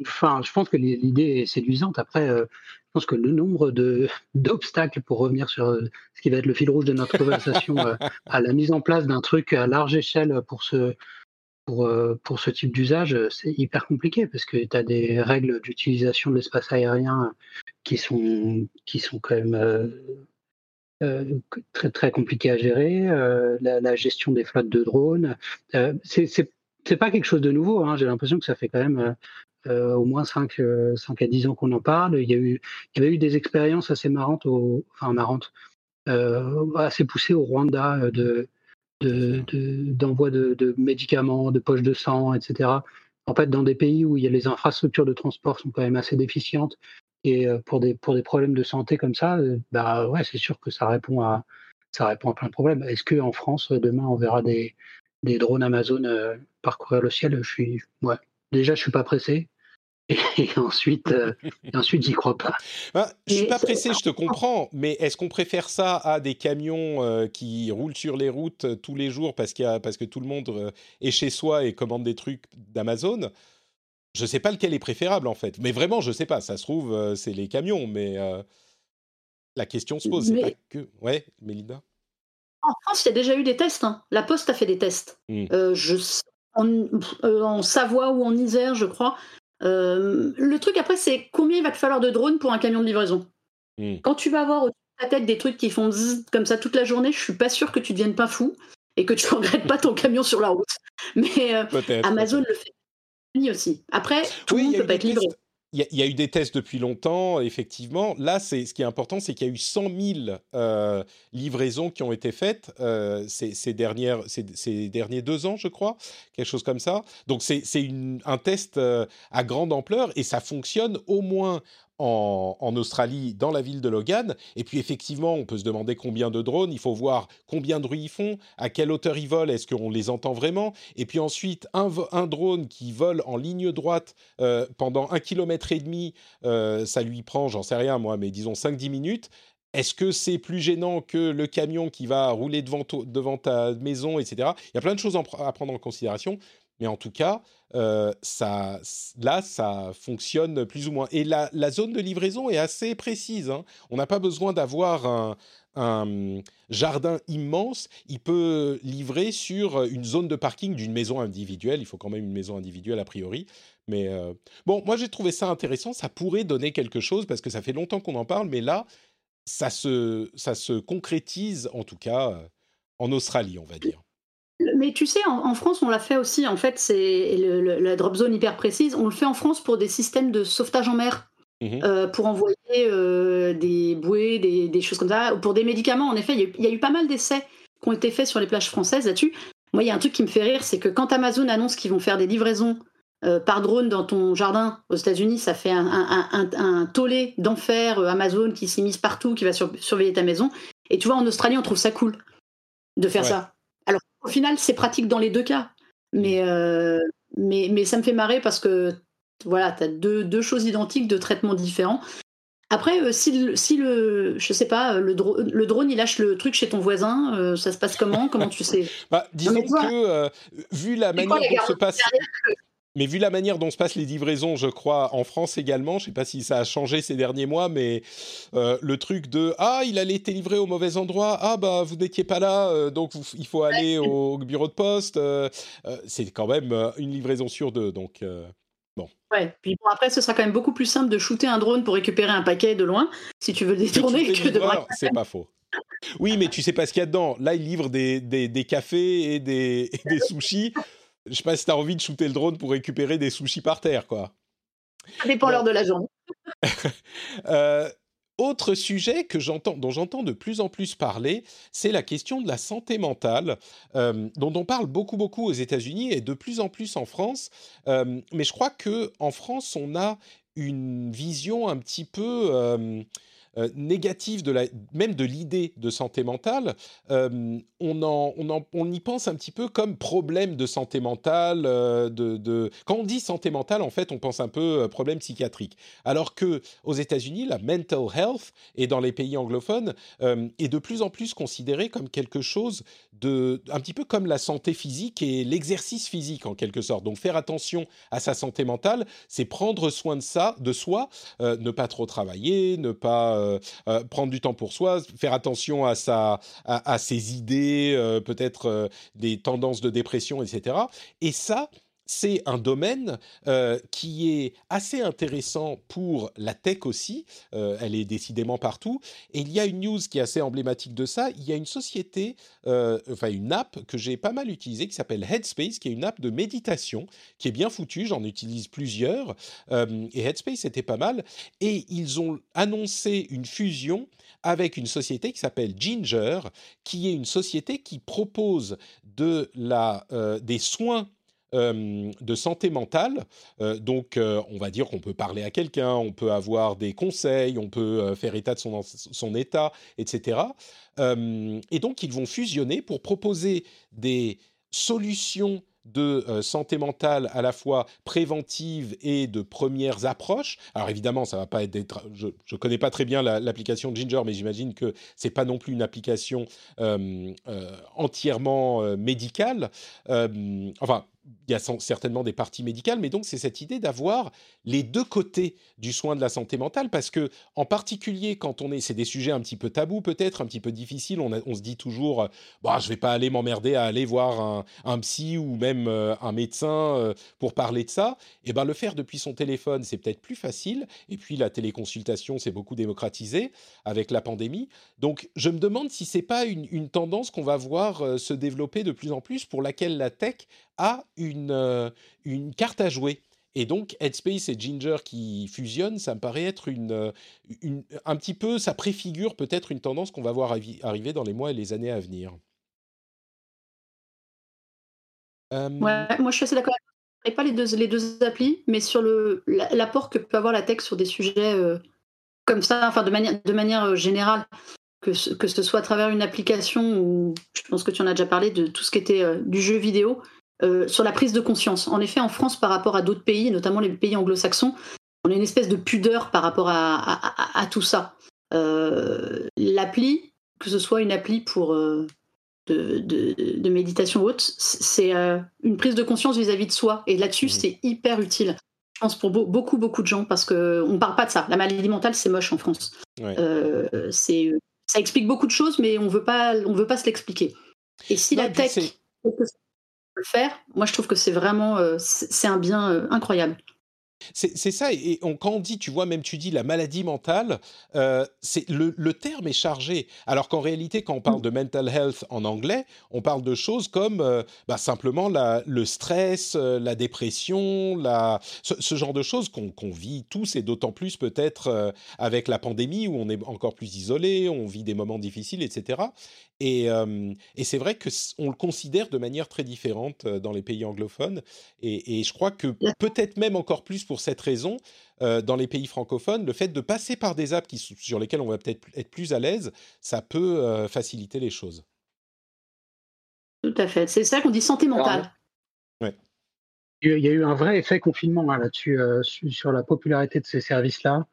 Enfin, je pense que l'idée est séduisante. Après, euh, je pense que le nombre d'obstacles pour revenir sur euh, ce qui va être le fil rouge de notre conversation euh, à la mise en place d'un truc à large échelle pour ce, pour, pour ce type d'usage, c'est hyper compliqué parce que tu as des règles d'utilisation de l'espace aérien qui sont, qui sont quand même très, très compliquées à gérer. La, gestion des flottes de drones, c'est pas quelque chose de nouveau. Hein. J'ai l'impression que ça fait quand même euh, au moins 5, 5 euh, à 10 ans qu'on en parle. Il y, a eu, il y avait eu des expériences assez marrantes, enfin marrantes, euh, assez poussées au Rwanda de, d'envoi de, médicaments, de poches de sang, etc. En fait, dans des pays où il y a les infrastructures de transport sont quand même assez déficientes, et pour des, pour des problèmes de santé comme ça, bah ouais, c'est sûr que ça répond à, ça répond à plein de problèmes. Est-ce qu'en France, demain, on verra des, des drones Amazon parcourir le ciel? Je suis, ouais, déjà, je suis pas pressé. Et ensuite, euh, ensuite, j'y crois pas. Ben, je suis pas pressé, je te comprends, mais est-ce qu'on préfère ça à des camions euh, qui roulent sur les routes euh, tous les jours parce, qu'il a, parce que tout le monde est chez soi et commande des trucs d'Amazon? Je sais pas lequel est préférable en fait. Mais vraiment, je sais pas. Ça se trouve, c'est les camions, mais la question se pose. C'est pas que. Ouais, Mélinda En France, il y a déjà eu des tests. Hein. La Poste a fait des tests. Mmh. je euh, en, Savoie ou en Isère, je crois. Euh, le truc après, c'est combien il va te falloir de drones pour un camion de livraison hmm. Quand tu vas avoir au ta tête des trucs qui font zzz comme ça toute la journée, je suis pas sûr que tu deviennes pas fou et que tu regrettes pas ton camion sur la route. Mais euh, Amazon le fait aussi. Après, tout le monde peut pas être livré. Il y, a eu des tests depuis longtemps, effectivement. Là, c'est ce qui est important, c'est qu'il y a eu 100 000 euh, livraisons qui ont été faites euh, ces, dernières, ces, derniers deux ans, je crois, quelque chose comme ça. Donc, c'est un test euh, à grande ampleur et ça fonctionne au moins en, Australie, dans la ville de Logan. Et puis effectivement, on peut se demander combien de drones, il faut voir combien de bruit ils font, à quelle hauteur ils volent, est-ce qu'on les entend vraiment? Et puis ensuite, un, drone qui vole en ligne droite euh, pendant un kilomètre et demi, euh, ça lui prend, j'en sais rien moi, mais disons 5-10 minutes. Est-ce que c'est plus gênant que le camion qui va rouler devant, devant ta maison, etc. Il y a plein de choses à prendre en considération. Mais en tout cas, euh, ça, là, ça fonctionne plus ou moins. Et la, zone de livraison est assez précise. Hein. On n'a pas besoin d'avoir un, jardin immense. Il peut livrer sur une zone de parking d'une maison individuelle. Il faut quand même une maison individuelle a priori. Mais euh, bon, moi j'ai trouvé ça intéressant. Ça pourrait donner quelque chose parce que ça fait longtemps qu'on en parle. Mais là, ça se, ça se concrétise en tout cas euh, en Australie, on va dire. Mais tu sais, en, France, on l'a fait aussi. En fait, c'est la drop zone hyper précise. On le fait en France pour des systèmes de sauvetage en mer. Mmh euh, pour envoyer euh, des bouées, des, choses comme ça. Pour des médicaments, en effet, il y, a eu, pas mal d'essais qui ont été faits sur les plages françaises là-dessus. Moi, il y a un truc qui me fait rire, c'est que quand Amazon annonce qu'ils vont faire des livraisons euh, par drone dans ton jardin aux États-Unis, ça fait un, tollé d'enfer Amazon qui s'immisce partout, qui va surveiller ta maison. Et tu vois, en Australie, on trouve ça cool de faire ça. Au final, c'est pratique dans les deux cas. Mais, euh, mais, mais ça me fait marrer parce que voilà, tu as deux, deux, choses identiques, deux traitements différents. Après, euh, si, le, si le, je sais pas, le, le, drone il lâche le truc chez ton voisin, euh, ça se passe comment? Comment tu sais? Bah, Disons que, vu la manière dont se passe. Mais vu la manière dont se passent les livraisons, je crois, en France également, je ne sais pas si ça a changé ces derniers mois, mais euh, le truc de ah il allait été livré au mauvais endroit, ah bah vous n'étiez pas là, euh, donc il faut aller au bureau de poste, euh, c'est quand même une livraison sur deux, donc bon. Ouais, puis bon, après ce sera quand même beaucoup plus simple de shooter un drone pour récupérer un paquet de loin, si tu veux le détourner, que de C'est pas faux. Oui, mais tu sais pas ce qu'il y a dedans. Là, il livre des, des, des cafés et des, et des sushis je sais pas si tu as envie de shooter le drone pour récupérer des sushis par terre, quoi. Ça dépend l'heure de la journée. Euh, autre sujet que j'entends, dont j'entends de plus en plus parler, c'est la question de la santé mentale, euh, dont on parle beaucoup beaucoup aux États-Unis et de plus en plus en France. Euh, mais je crois que en France, on a une vision un petit peu négative de la, même de l'idée de santé mentale, euh, on, en, on, on, y pense un petit peu comme problème de santé mentale. Euh, de, Quand on dit santé mentale, en fait, on pense un peu problème psychiatrique. Alors que aux États-Unis, la mental health et dans les pays anglophones est de plus en plus considérée comme quelque chose de, un petit peu comme la santé physique et l'exercice physique en quelque sorte. Donc faire attention à sa santé mentale, c'est prendre soin de ça, de soi, ne pas trop travailler, ne pas euh, euh, prendre du temps pour soi, faire attention à, sa, à, ses idées, euh, peut-être des tendances de dépression, etc. Et ça, c'est un domaine qui est assez intéressant pour la tech aussi. elle est décidément partout. Et il y a une news qui est assez emblématique de ça. Il y a une société, enfin une app que j'ai pas mal utilisée qui s'appelle Headspace, qui est une app de méditation qui est bien foutue. J'en utilise plusieurs. et Headspace était pas mal. Et ils ont annoncé une fusion avec une société qui s'appelle Ginger, qui est une société qui propose de la, des soins de santé mentale. Donc, on va dire qu'on peut parler à quelqu'un, on peut avoir des conseils, on peut faire état de son, son état, etc. et donc, ils vont fusionner pour proposer des solutions de santé mentale à la fois préventive et de premières approches. Alors évidemment, ça va pas être. je ne connais pas très bien l'application Ginger, mais j'imagine que c'est pas non plus une application entièrement médicale. enfin, il y a certainement des parties médicales, mais donc c'est cette idée d'avoir les deux côtés du soin de la santé mentale, parce que en particulier quand on est, c'est des sujets un petit peu tabous peut-être, un petit peu difficiles, on, se dit toujours, bah, je vais pas aller m'emmerder à aller voir un, psy ou même euh, un médecin euh, pour parler de ça. Et eh ben le faire depuis son téléphone, c'est peut-être plus facile. Et puis la téléconsultation, s'est beaucoup démocratisé avec la pandémie. Donc je me demande si c'est pas une, tendance qu'on va voir euh, se développer de plus en plus, pour laquelle la tech a une, euh, une carte à jouer. Et donc, Headspace et Ginger qui fusionnent, ça me paraît être euh, une un petit peu, ça préfigure peut-être une tendance qu'on va voir arriver dans les mois et les années à venir. Ouais, moi je suis assez d'accord. et pas les deux, les deux applis, mais sur l'apport que peut avoir la tech sur des sujets comme ça, enfin de manière, de manière générale, que ce, que ce soit à travers une application ou je pense que tu en as déjà parlé de tout ce qui était du jeu vidéo, sur la prise de conscience. En effet, en France, par rapport à d'autres pays, notamment les pays anglo-saxons, on a une espèce de pudeur par rapport à, tout ça. L'appli, que ce soit une appli pour de, méditation haute, c'est euh, une prise de conscience vis-à-vis de soi. Et là-dessus, mmh. c'est hyper utile. Je pense pour beaucoup, beaucoup de gens, parce qu'on ne parle pas de ça. La maladie mentale, c'est moche en France. Euh, c'est, ça explique beaucoup de choses, mais on veut pas, on veut pas se l'expliquer. Et si la tech faire, moi, je trouve que c'est vraiment, euh, c'est un bien incroyable. C'est ça, et quand on dit, tu vois, même tu dis la maladie mentale, euh, le, terme est chargé. Alors qu'en réalité, quand on parle de mental health en anglais, on parle de choses comme euh, bah, simplement le stress, euh, la dépression, la, ce, genre de choses qu'on vit tous, et d'autant plus peut-être avec la pandémie où on est encore plus isolé, on vit des moments difficiles, etc. Et, et c'est vrai qu'on le considère de manière très différente dans les pays anglophones, et, et je crois que peut-être même encore plus pour cette raison, euh, dans les pays francophones, le fait de passer par des apps qui, sur lesquelles on va peut-être être plus à l'aise, ça peut euh, faciliter les choses. Tout à fait. C'est ça qu'on dit santé mentale. Il y a eu un vrai effet confinement hein, là-dessus, euh, sur la popularité de ces services-là,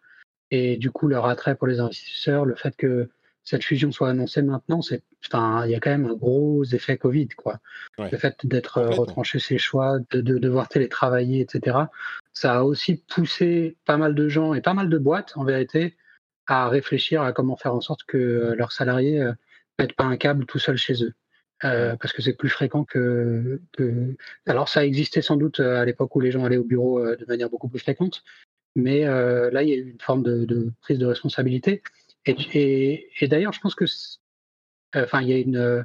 et du coup leur attrait pour les investisseurs, le fait que cette fusion soit annoncée maintenant, c'est, enfin, il y a quand même un gros effet Covid, quoi. Le fait d'être euh, retranché ses choix, de, devoir télétravailler, etc. Ça a aussi poussé pas mal de gens et pas mal de boîtes, en vérité, à réfléchir à comment faire en sorte que euh, leurs salariés ne euh, mettent pas un câble tout seul chez eux. parce que c'est plus fréquent que, que, Alors, ça existait sans doute à l'époque où les gens allaient au bureau de manière beaucoup plus fréquente, mais là, il y a eu une forme de, de prise de responsabilité. Et, d'ailleurs, je pense que, enfin, il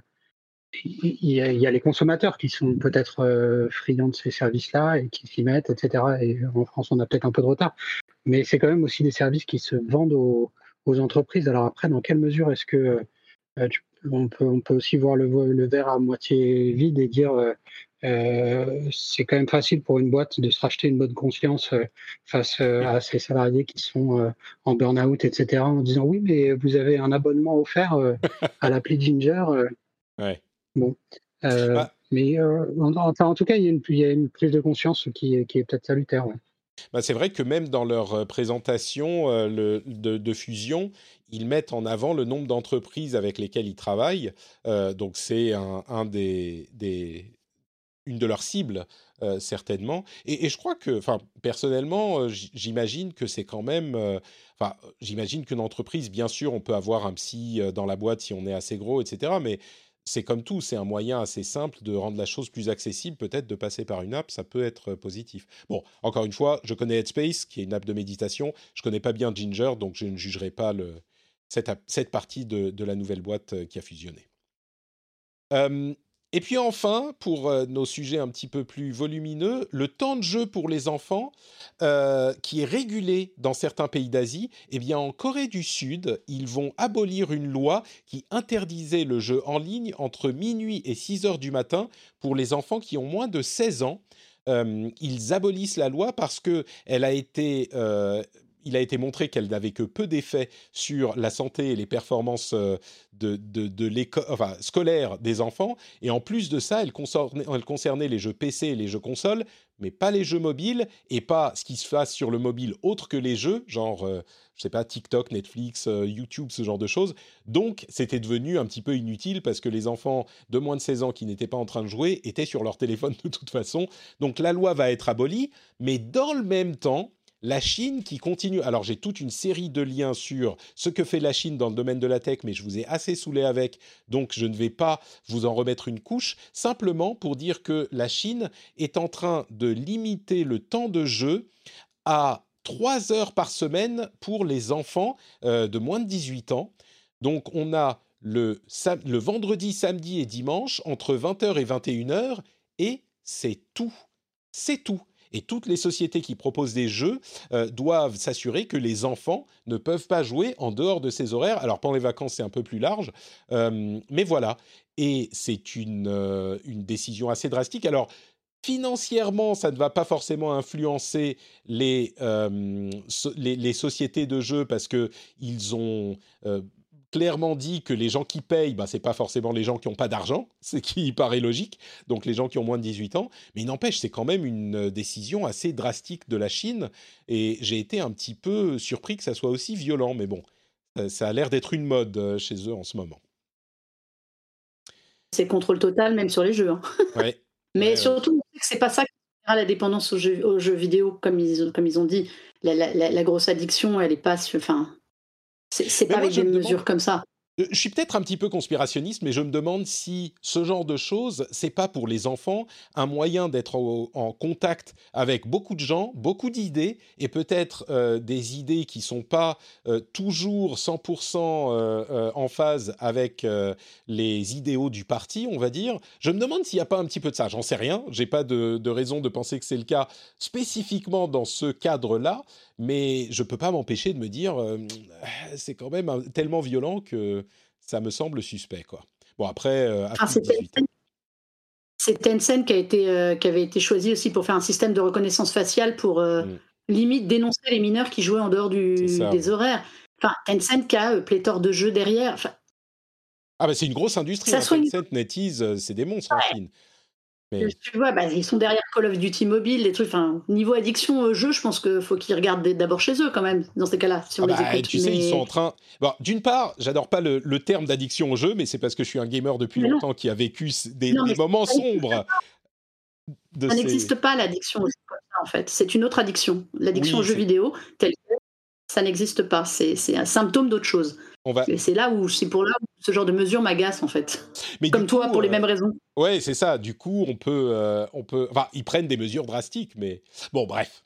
y a les consommateurs qui sont peut-être euh, friands de ces services-là et qui s'y mettent, etc. Et en France, on a peut-être un peu de retard, mais c'est quand même aussi des services qui se vendent aux, entreprises. Alors après, dans quelle mesure est-ce que euh, on, peut, aussi voir le, verre à moitié vide et dire euh, c'est quand même facile pour une boîte de se racheter une bonne conscience euh, face euh, à ses salariés qui sont en burn-out, etc., en disant oui, mais vous avez un abonnement offert à l'appli Ginger. ouais. Bon. Bah mais en tout cas, il y, a une, prise de conscience qui, est peut-être salutaire. Bah c'est vrai que même dans leur présentation le, de, fusion, ils mettent en avant le nombre d'entreprises avec lesquelles ils travaillent. donc c'est un, un des, des, une de leurs cibles, euh, certainement. Et, je crois que, enfin, personnellement, euh, j'imagine que c'est quand même. Euh, enfin, j'imagine qu'une entreprise, bien sûr, on peut avoir un psy dans la boîte si on est assez gros, etc. Mais c'est comme tout, c'est un moyen assez simple de rendre la chose plus accessible, peut-être de passer par une app, ça peut être positif. Bon, encore une fois, je connais Headspace, qui est une app de méditation. Je connais pas bien Ginger, donc je ne jugerai pas cette, cette partie de, la nouvelle boîte qui a fusionné. Et puis enfin, pour euh, nos sujets un petit peu plus volumineux, le temps de jeu pour les enfants, euh, qui est régulé dans certains pays d'Asie, eh bien en Corée du Sud, ils vont abolir une loi qui interdisait le jeu en ligne entre minuit et 6 heures du matin pour les enfants qui ont moins de 16 ans. Euh, ils abolissent la loi parce que elle a été il a été montré qu'elle n'avait que peu d'effet sur la santé et les performances euh, de, des enfants. Et en plus de ça, elle concernait, elle concernait les jeux PC et les jeux consoles, mais pas les jeux mobiles et pas ce qui se passe sur le mobile autre que les jeux, genre, euh, je sais pas, TikTok, Netflix, euh, YouTube, ce genre de choses. Donc, c'était devenu un petit peu inutile parce que les enfants de moins de 16 ans qui n'étaient pas en train de jouer étaient sur leur téléphone de toute façon. Donc, la loi va être abolie, mais dans le même temps, la Chine qui continue. Alors j'ai toute une série de liens sur ce que fait la Chine dans le domaine de la tech, mais je vous ai assez saoulé avec, donc je ne vais pas vous en remettre une couche, simplement pour dire que la Chine est en train de limiter le temps de jeu à 3 heures par semaine pour les enfants euh, de moins de 18 ans. Donc on a le, le vendredi, samedi et dimanche entre 20h et 21h, et c'est tout. C'est tout. Et toutes les sociétés qui proposent des jeux euh, doivent s'assurer que les enfants ne peuvent pas jouer en dehors de ces horaires. Alors pendant les vacances, c'est un peu plus large, euh, mais voilà. Et c'est une, euh, une décision assez drastique. Alors Financièrement, ça ne va pas forcément influencer les, les, sociétés de jeux parce qu'ils ont clairement dit que les gens qui payent, bah, ce n'est pas forcément les gens qui n'ont pas d'argent, ce qui paraît logique, donc les gens qui ont moins de 18 ans, mais il n'empêche, c'est quand même une décision assez drastique de la Chine, et j'ai été un petit peu surpris que ça soit aussi violent, mais bon, ça a l'air d'être une mode euh, chez eux en ce moment. C'est contrôle total, même sur les jeux. Hein. mais surtout, c'est pas ça qui la dépendance aux jeux, vidéo, comme ils, comme ils ont dit. La, grosse addiction, elle est pas... Enfin, c'est pas avec des mesures comme ça. Euh, je suis peut-être un petit peu conspirationniste, mais je me demande si ce genre de choses, c'est pas pour les enfants un moyen d'être en, contact avec beaucoup de gens, beaucoup d'idées, et peut-être euh, des idées qui sont pas euh, toujours 100% en phase avec les idéaux du parti, on va dire. Je me demande s'il n'y a pas un petit peu de ça. J'en sais rien. J'ai pas de, de raison de penser que c'est le cas spécifiquement dans ce cadre-là, mais je peux pas m'empêcher de me dire, c'est quand même tellement violent que ça me semble suspect, quoi. Bon, après, euh, ah, c'est Tencent qui, a été, euh, qui avait été choisi aussi pour faire un système de reconnaissance faciale pour euh, mm. limite dénoncer les mineurs qui jouaient en dehors du, des horaires. Enfin, Tencent qui a pléthore de jeux derrière. Enfin, ah, bah c'est une grosse industrie. Hein. Tencent, NetEase, c'est des monstres en Chine. Tu vois, bah, ils sont derrière Call of Duty mobile, les trucs. Enfin, niveau addiction au jeu, je pense qu'il faut qu'ils regardent d'abord chez eux quand même, dans ces cas-là, si on ah les bah, Tu sais, ils sont en train. Bon, D'une part, j'adore pas le, terme d'addiction au jeu, mais c'est parce que je suis un gamer depuis longtemps qui a vécu des, moments sombres. ça n'existe pas l'addiction au jeu en fait. C'est une autre addiction. L'addiction au jeu vidéo, telle ça n'existe pas. C'est un symptôme d'autre chose. C'est là où c'est pour là où ce genre de mesure m'agace en fait. Mais Comme toi, pour les mêmes raisons. Ouais, c'est ça. Du coup, on peut, euh, on peut. Enfin, ils prennent des mesures drastiques, mais bon, bref.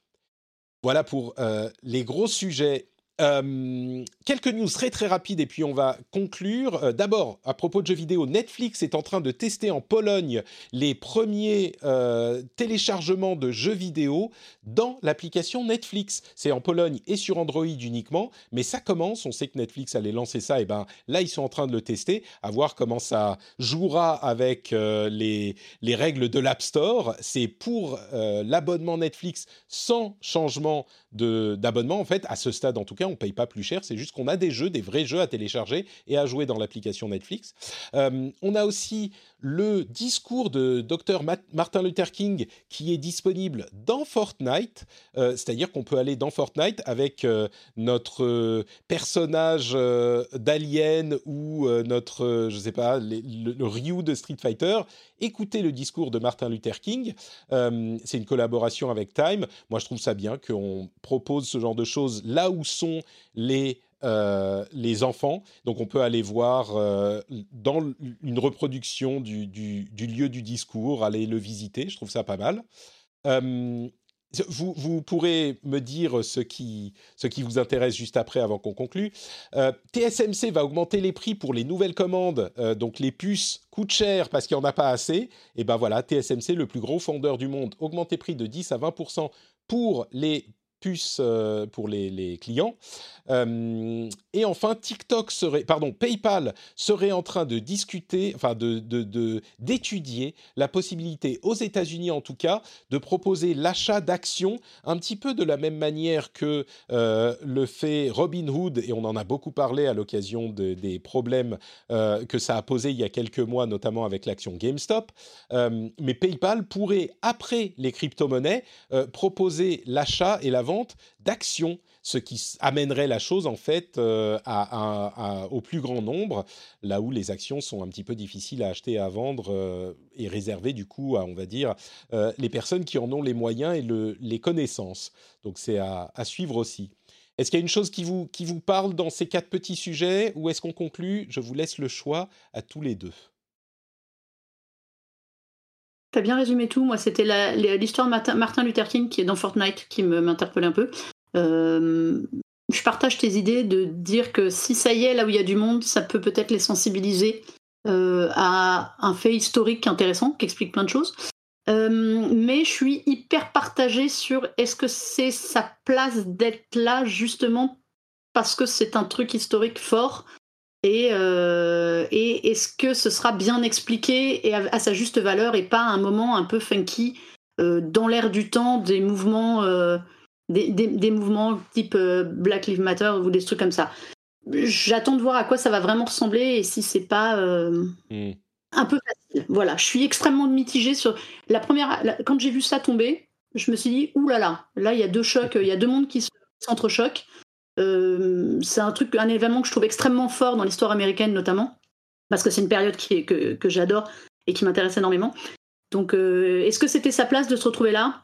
Voilà pour euh, les gros sujets euh, quelques news très très rapides et puis on va conclure. Euh, d'abord, à propos de jeux vidéo, Netflix est en train de tester en Pologne les premiers euh, téléchargements de jeux vidéo dans l'application Netflix. C'est en Pologne et sur Android uniquement, mais ça commence. On sait que Netflix allait lancer ça, et ben là ils sont en train de le tester, à voir comment ça jouera avec les, les règles de l'App Store. C'est pour l'abonnement Netflix sans changement d'abonnement en fait. À ce stade en tout cas on paye pas plus cher, c'est juste qu'on a des jeux, des vrais jeux à télécharger et à jouer dans l'application Netflix. Euh, on a aussi le discours de Dr Martin Luther King qui est disponible dans Fortnite, euh, c'est-à-dire qu'on peut aller dans Fortnite avec euh, notre personnage d'Alien ou notre, je sais pas, le, Ryu de Street Fighter, écouter le discours de Martin Luther King. c'est une collaboration avec Time. Moi, je trouve ça bien qu'on propose ce genre de choses là où sont les euh, les enfants. Donc on peut aller voir euh, dans une reproduction du, lieu du discours, aller le visiter, je trouve ça pas mal. Euh, vous, vous, pourrez me dire ce qui, ce qui vous intéresse juste après, avant qu'on conclue. TSMC va augmenter les prix pour les nouvelles commandes, donc les puces coûtent cher parce qu'il n'y en a pas assez. Et ben voilà, TSMC, le plus gros fondeur du monde, augmente les prix de 10 à 20% pour les puces pour les, clients. Euh, et enfin, TikTok serait, pardon, PayPal serait en train de discuter, enfin de, d'étudier la possibilité aux États-Unis en tout cas de proposer l'achat d'actions un petit peu de la même manière que euh, le fait Robinhood et on en a beaucoup parlé à l'occasion des problèmes euh, que ça a posé il y a quelques mois, notamment avec l'action GameStop. mais PayPal pourrait après les crypto-monnaies proposer l'achat et la vente d'actions ce qui amènerait la chose en fait euh, au plus grand nombre, là où les actions sont un petit peu difficiles à acheter et à vendre euh, et réservées du coup à, on va dire, euh, les personnes qui en ont les moyens et les connaissances. Donc c'est à, suivre aussi. Est-ce qu'il y a une chose qui vous, qui vous parle dans ces quatre petits sujets ou est-ce qu'on conclut? Je vous laisse le choix à tous les deux. Tu as bien résumé tout. Moi, c'était l'histoire de Martin Luther King qui est dans Fortnite qui m'interpellait un peu. Euh, je partage tes idées de dire que si ça y est, là où il y a du monde, ça peut peut-être les sensibiliser euh, à un fait historique intéressant qui explique plein de choses. Euh, mais je suis hyper partagée sur est-ce que c'est sa place d'être là justement parce que c'est un truc historique fort et, et est-ce que ce sera bien expliqué et à, sa juste valeur et pas un moment un peu funky dans l'air du temps des mouvements, des, mouvements type Black Lives Matter ou des trucs comme ça. J'attends de voir à quoi ça va vraiment ressembler et si c'est pas hmm. un peu facile. Voilà, je suis extrêmement mitigée sur la première. quand j'ai vu ça tomber, je me suis dit ouh là là, là il y a deux chocs, il y a deux mondes qui s'entrechoquent. Euh, c'est un truc, un événement que je trouve extrêmement fort dans l'histoire américaine notamment, parce que c'est une période qui que, que j'adore et qui m'intéresse énormément. Donc, euh, est-ce que c'était sa place de se retrouver là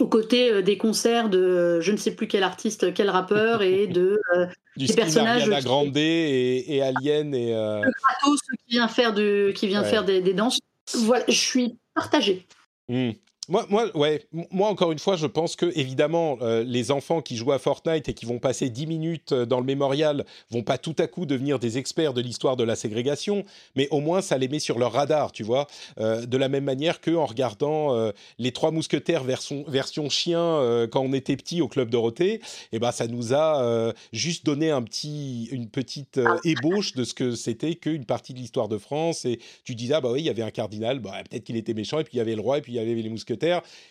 aux côtés euh, des concerts de je ne sais plus quel artiste, quel rappeur et de du des personnages Ariana Grande et, et, Alien et le Kratos qui vient faire de qui vient faire des, danses. Voilà, je suis partagée. Hmm. Moi, moi, ouais, moi encore une fois, je pense que évidemment, euh, les enfants qui jouent à Fortnite et qui vont passer 10 minutes euh, dans le mémorial vont pas tout à coup devenir des experts de l'histoire de la ségrégation, mais au moins ça les met sur leur radar, tu vois. Euh, de la même manière que en regardant les Trois Mousquetaires version, chien quand on était petit au club Dorothée, eh ben ça nous a juste donné un petit, une petite ébauche de ce que c'était qu'une partie de l'histoire de France. Et tu disais ah bah oui, il y avait un cardinal, bah, peut-être qu'il était méchant, et puis il y avait le roi, et puis il y avait les mousquetaires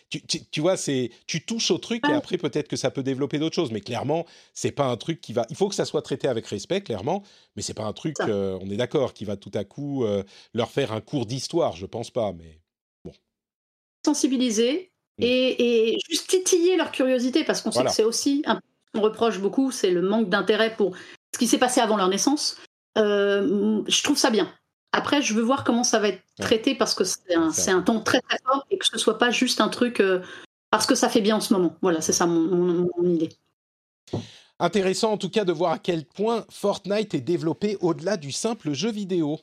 tu, tu, vois, c'est tu touches au truc et après peut-être que ça peut développer d'autres choses. Mais clairement, c'est pas un truc qui va. Il faut que ça soit traité avec respect, clairement. Mais c'est pas un truc, euh, on est d'accord, qui va tout à coup euh, leur faire un cours d'histoire. Je pense pas, mais bon. Sensibiliser mm. et, juste titiller leur curiosité parce qu'on sait que c'est aussi un qu'on reproche beaucoup, c'est le manque d'intérêt pour ce qui s'est passé avant leur naissance. Euh, je trouve ça bien. Après, je veux voir comment ça va être traité parce que c'est un, un, ton très très fort et que ce soit pas juste un truc euh, parce que ça fait bien en ce moment. Voilà, c'est ça mon, idée. Intéressant en tout cas de voir à quel point Fortnite est développé au-delà du simple jeu vidéo.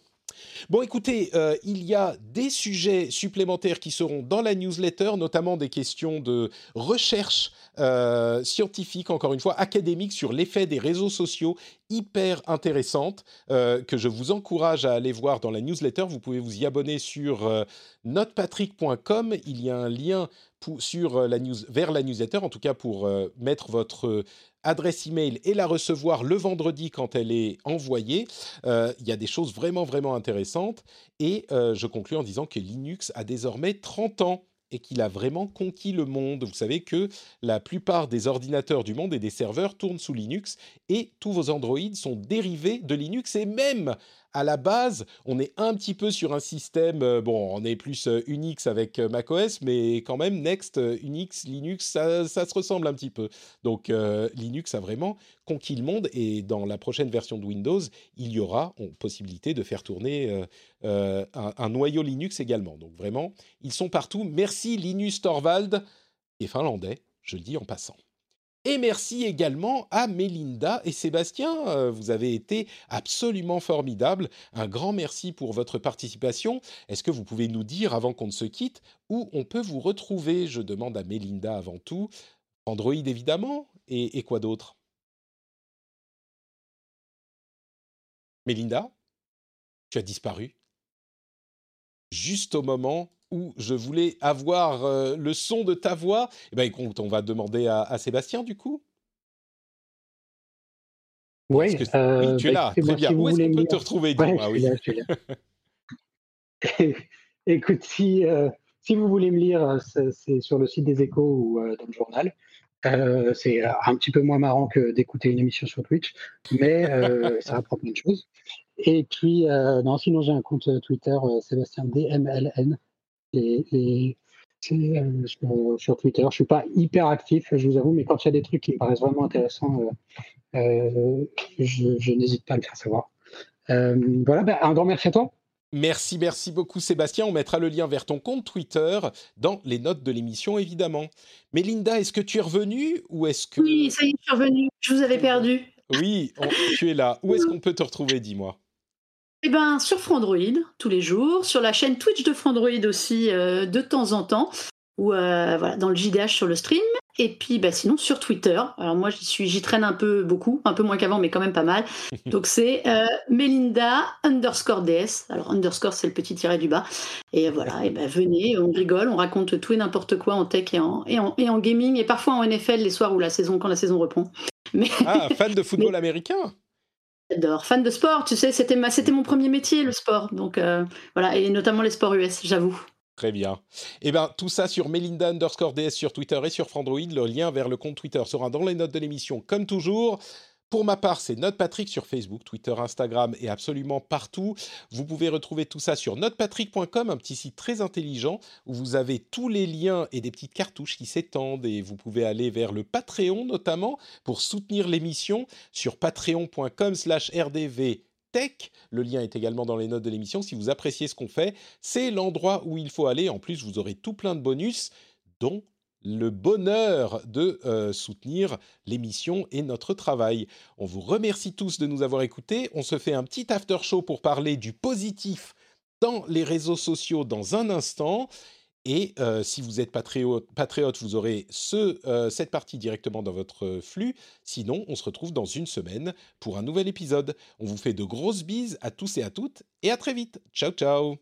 Bon, écoutez, euh, il y a des sujets supplémentaires qui seront dans la newsletter, notamment des questions de recherche euh, scientifique, encore une fois, académique sur l'effet des réseaux sociaux, hyper intéressantes, euh, que je vous encourage à aller voir dans la newsletter. Vous pouvez vous y abonner sur notepatrick.com. Il y a un lien sur la news, vers la newsletter, en tout cas pour mettre votre adresse email et la recevoir le vendredi quand elle est envoyée. Euh, il y a des choses vraiment, vraiment intéressantes. Et euh, je conclus en disant que Linux a désormais 30 ans et qu'il a vraiment conquis le monde. Vous savez que la plupart des ordinateurs du monde et des serveurs tournent sous Linux et tous vos Android sont dérivés de Linux et même à la base, on est un petit peu sur un système, euh, bon, on est plus euh, Unix avec euh, macOS, mais quand même, Next, Unix, Linux, ça, se ressemble un petit peu. Donc, Linux a vraiment conquis le monde et dans la prochaine version de Windows, il y aura possibilité de faire tourner un, un, noyau Linux également. Donc, vraiment, ils sont partout. Merci Linus Torvald, et finlandais, je le dis en passant. Et merci également à Mélinda et Sébastien. Euh, vous avez été absolument formidables. Un grand merci pour votre participation. Est-ce que vous pouvez nous dire, avant qu'on ne se quitte, où on peut vous retrouver? Je demande à Mélinda avant tout. Android évidemment. Et, et quoi d'autre? Mélinda? Tu as disparu? Juste au moment où je voulais avoir euh, le son de ta voix, eh ben, écoute, on va demander à, Sébastien du coup. Oui, euh, tu es bah, là, très bien. où est-ce qu'on peut te retrouver oui. Écoute, si, euh, si vous voulez me lire, c'est sur le site des échos ou dans le journal. c'est un petit peu moins marrant que d'écouter une émission sur Twitch, mais ça apprend plein de choses. Et puis, non, sinon j'ai un compte Twitter, Sébastien DMLN, et, euh, sur, Twitter. Je ne suis pas hyper actif, je vous avoue, mais quand il y a des trucs qui me paraissent vraiment intéressants, euh, euh, je, n'hésite pas à le faire savoir. voilà, ben, un grand merci à toi. Merci, merci beaucoup Sébastien. On mettra le lien vers ton compte Twitter dans les notes de l'émission, évidemment. Mais Linda, est-ce que tu es revenue ou est-ce que... Oui, ça y est, je suis revenue. Je vous avais perdu. Oui, tu es là. Où est-ce qu'on peut te retrouver, dis-moi? Eh ben, sur Frandroid, tous les jours, sur la chaîne Twitch de Frandroid aussi, euh, de temps en temps, ou euh, voilà, dans le JDH sur le stream, et puis bah, sinon sur Twitter. Alors moi, j'y suis, j'y traîne un peu beaucoup, un peu moins qu'avant, mais quand même pas mal. Donc c'est euh, Melinda underscore DS. Alors underscore, c'est le petit tiret du bas. Et voilà, et ben venez, on rigole, on raconte tout et n'importe quoi en tech et en, et en, et en gaming, et parfois en NFL les soirs où la saison, quand la saison reprend. Mais... Ah, fan de football américain J'adore. Fan de sport, tu sais, c'était, ma, c'était mon premier métier, le sport. Donc euh, voilà, et notamment les sports US, j'avoue. Très bien. Eh bien, tout ça sur Melinda underscore DS sur Twitter et sur Frandroid. Le lien vers le compte Twitter sera dans les notes de l'émission, comme toujours. Pour ma part, c'est NotePatrick sur Facebook, Twitter, Instagram et absolument partout. Vous pouvez retrouver tout ça sur notepatrick.com, un petit site très intelligent où vous avez tous les liens et des petites cartouches qui s'étendent et vous pouvez aller vers le Patreon notamment pour soutenir l'émission sur patreon.com slash rdv Tech. Le lien est également dans les notes de l'émission. Si vous appréciez ce qu'on fait, c'est l'endroit où il faut aller. En plus, vous aurez tout plein de bonus, dont le bonheur de euh, soutenir l'émission et notre travail. On vous remercie tous de nous avoir écoutés. On se fait un petit after show pour parler du positif dans les réseaux sociaux dans un instant. Et euh, si vous êtes patriote, vous aurez ce, euh, cette partie directement dans votre flux. Sinon, on se retrouve dans une semaine pour un nouvel épisode. On vous fait de grosses bises à tous et à toutes et à très vite. Ciao ciao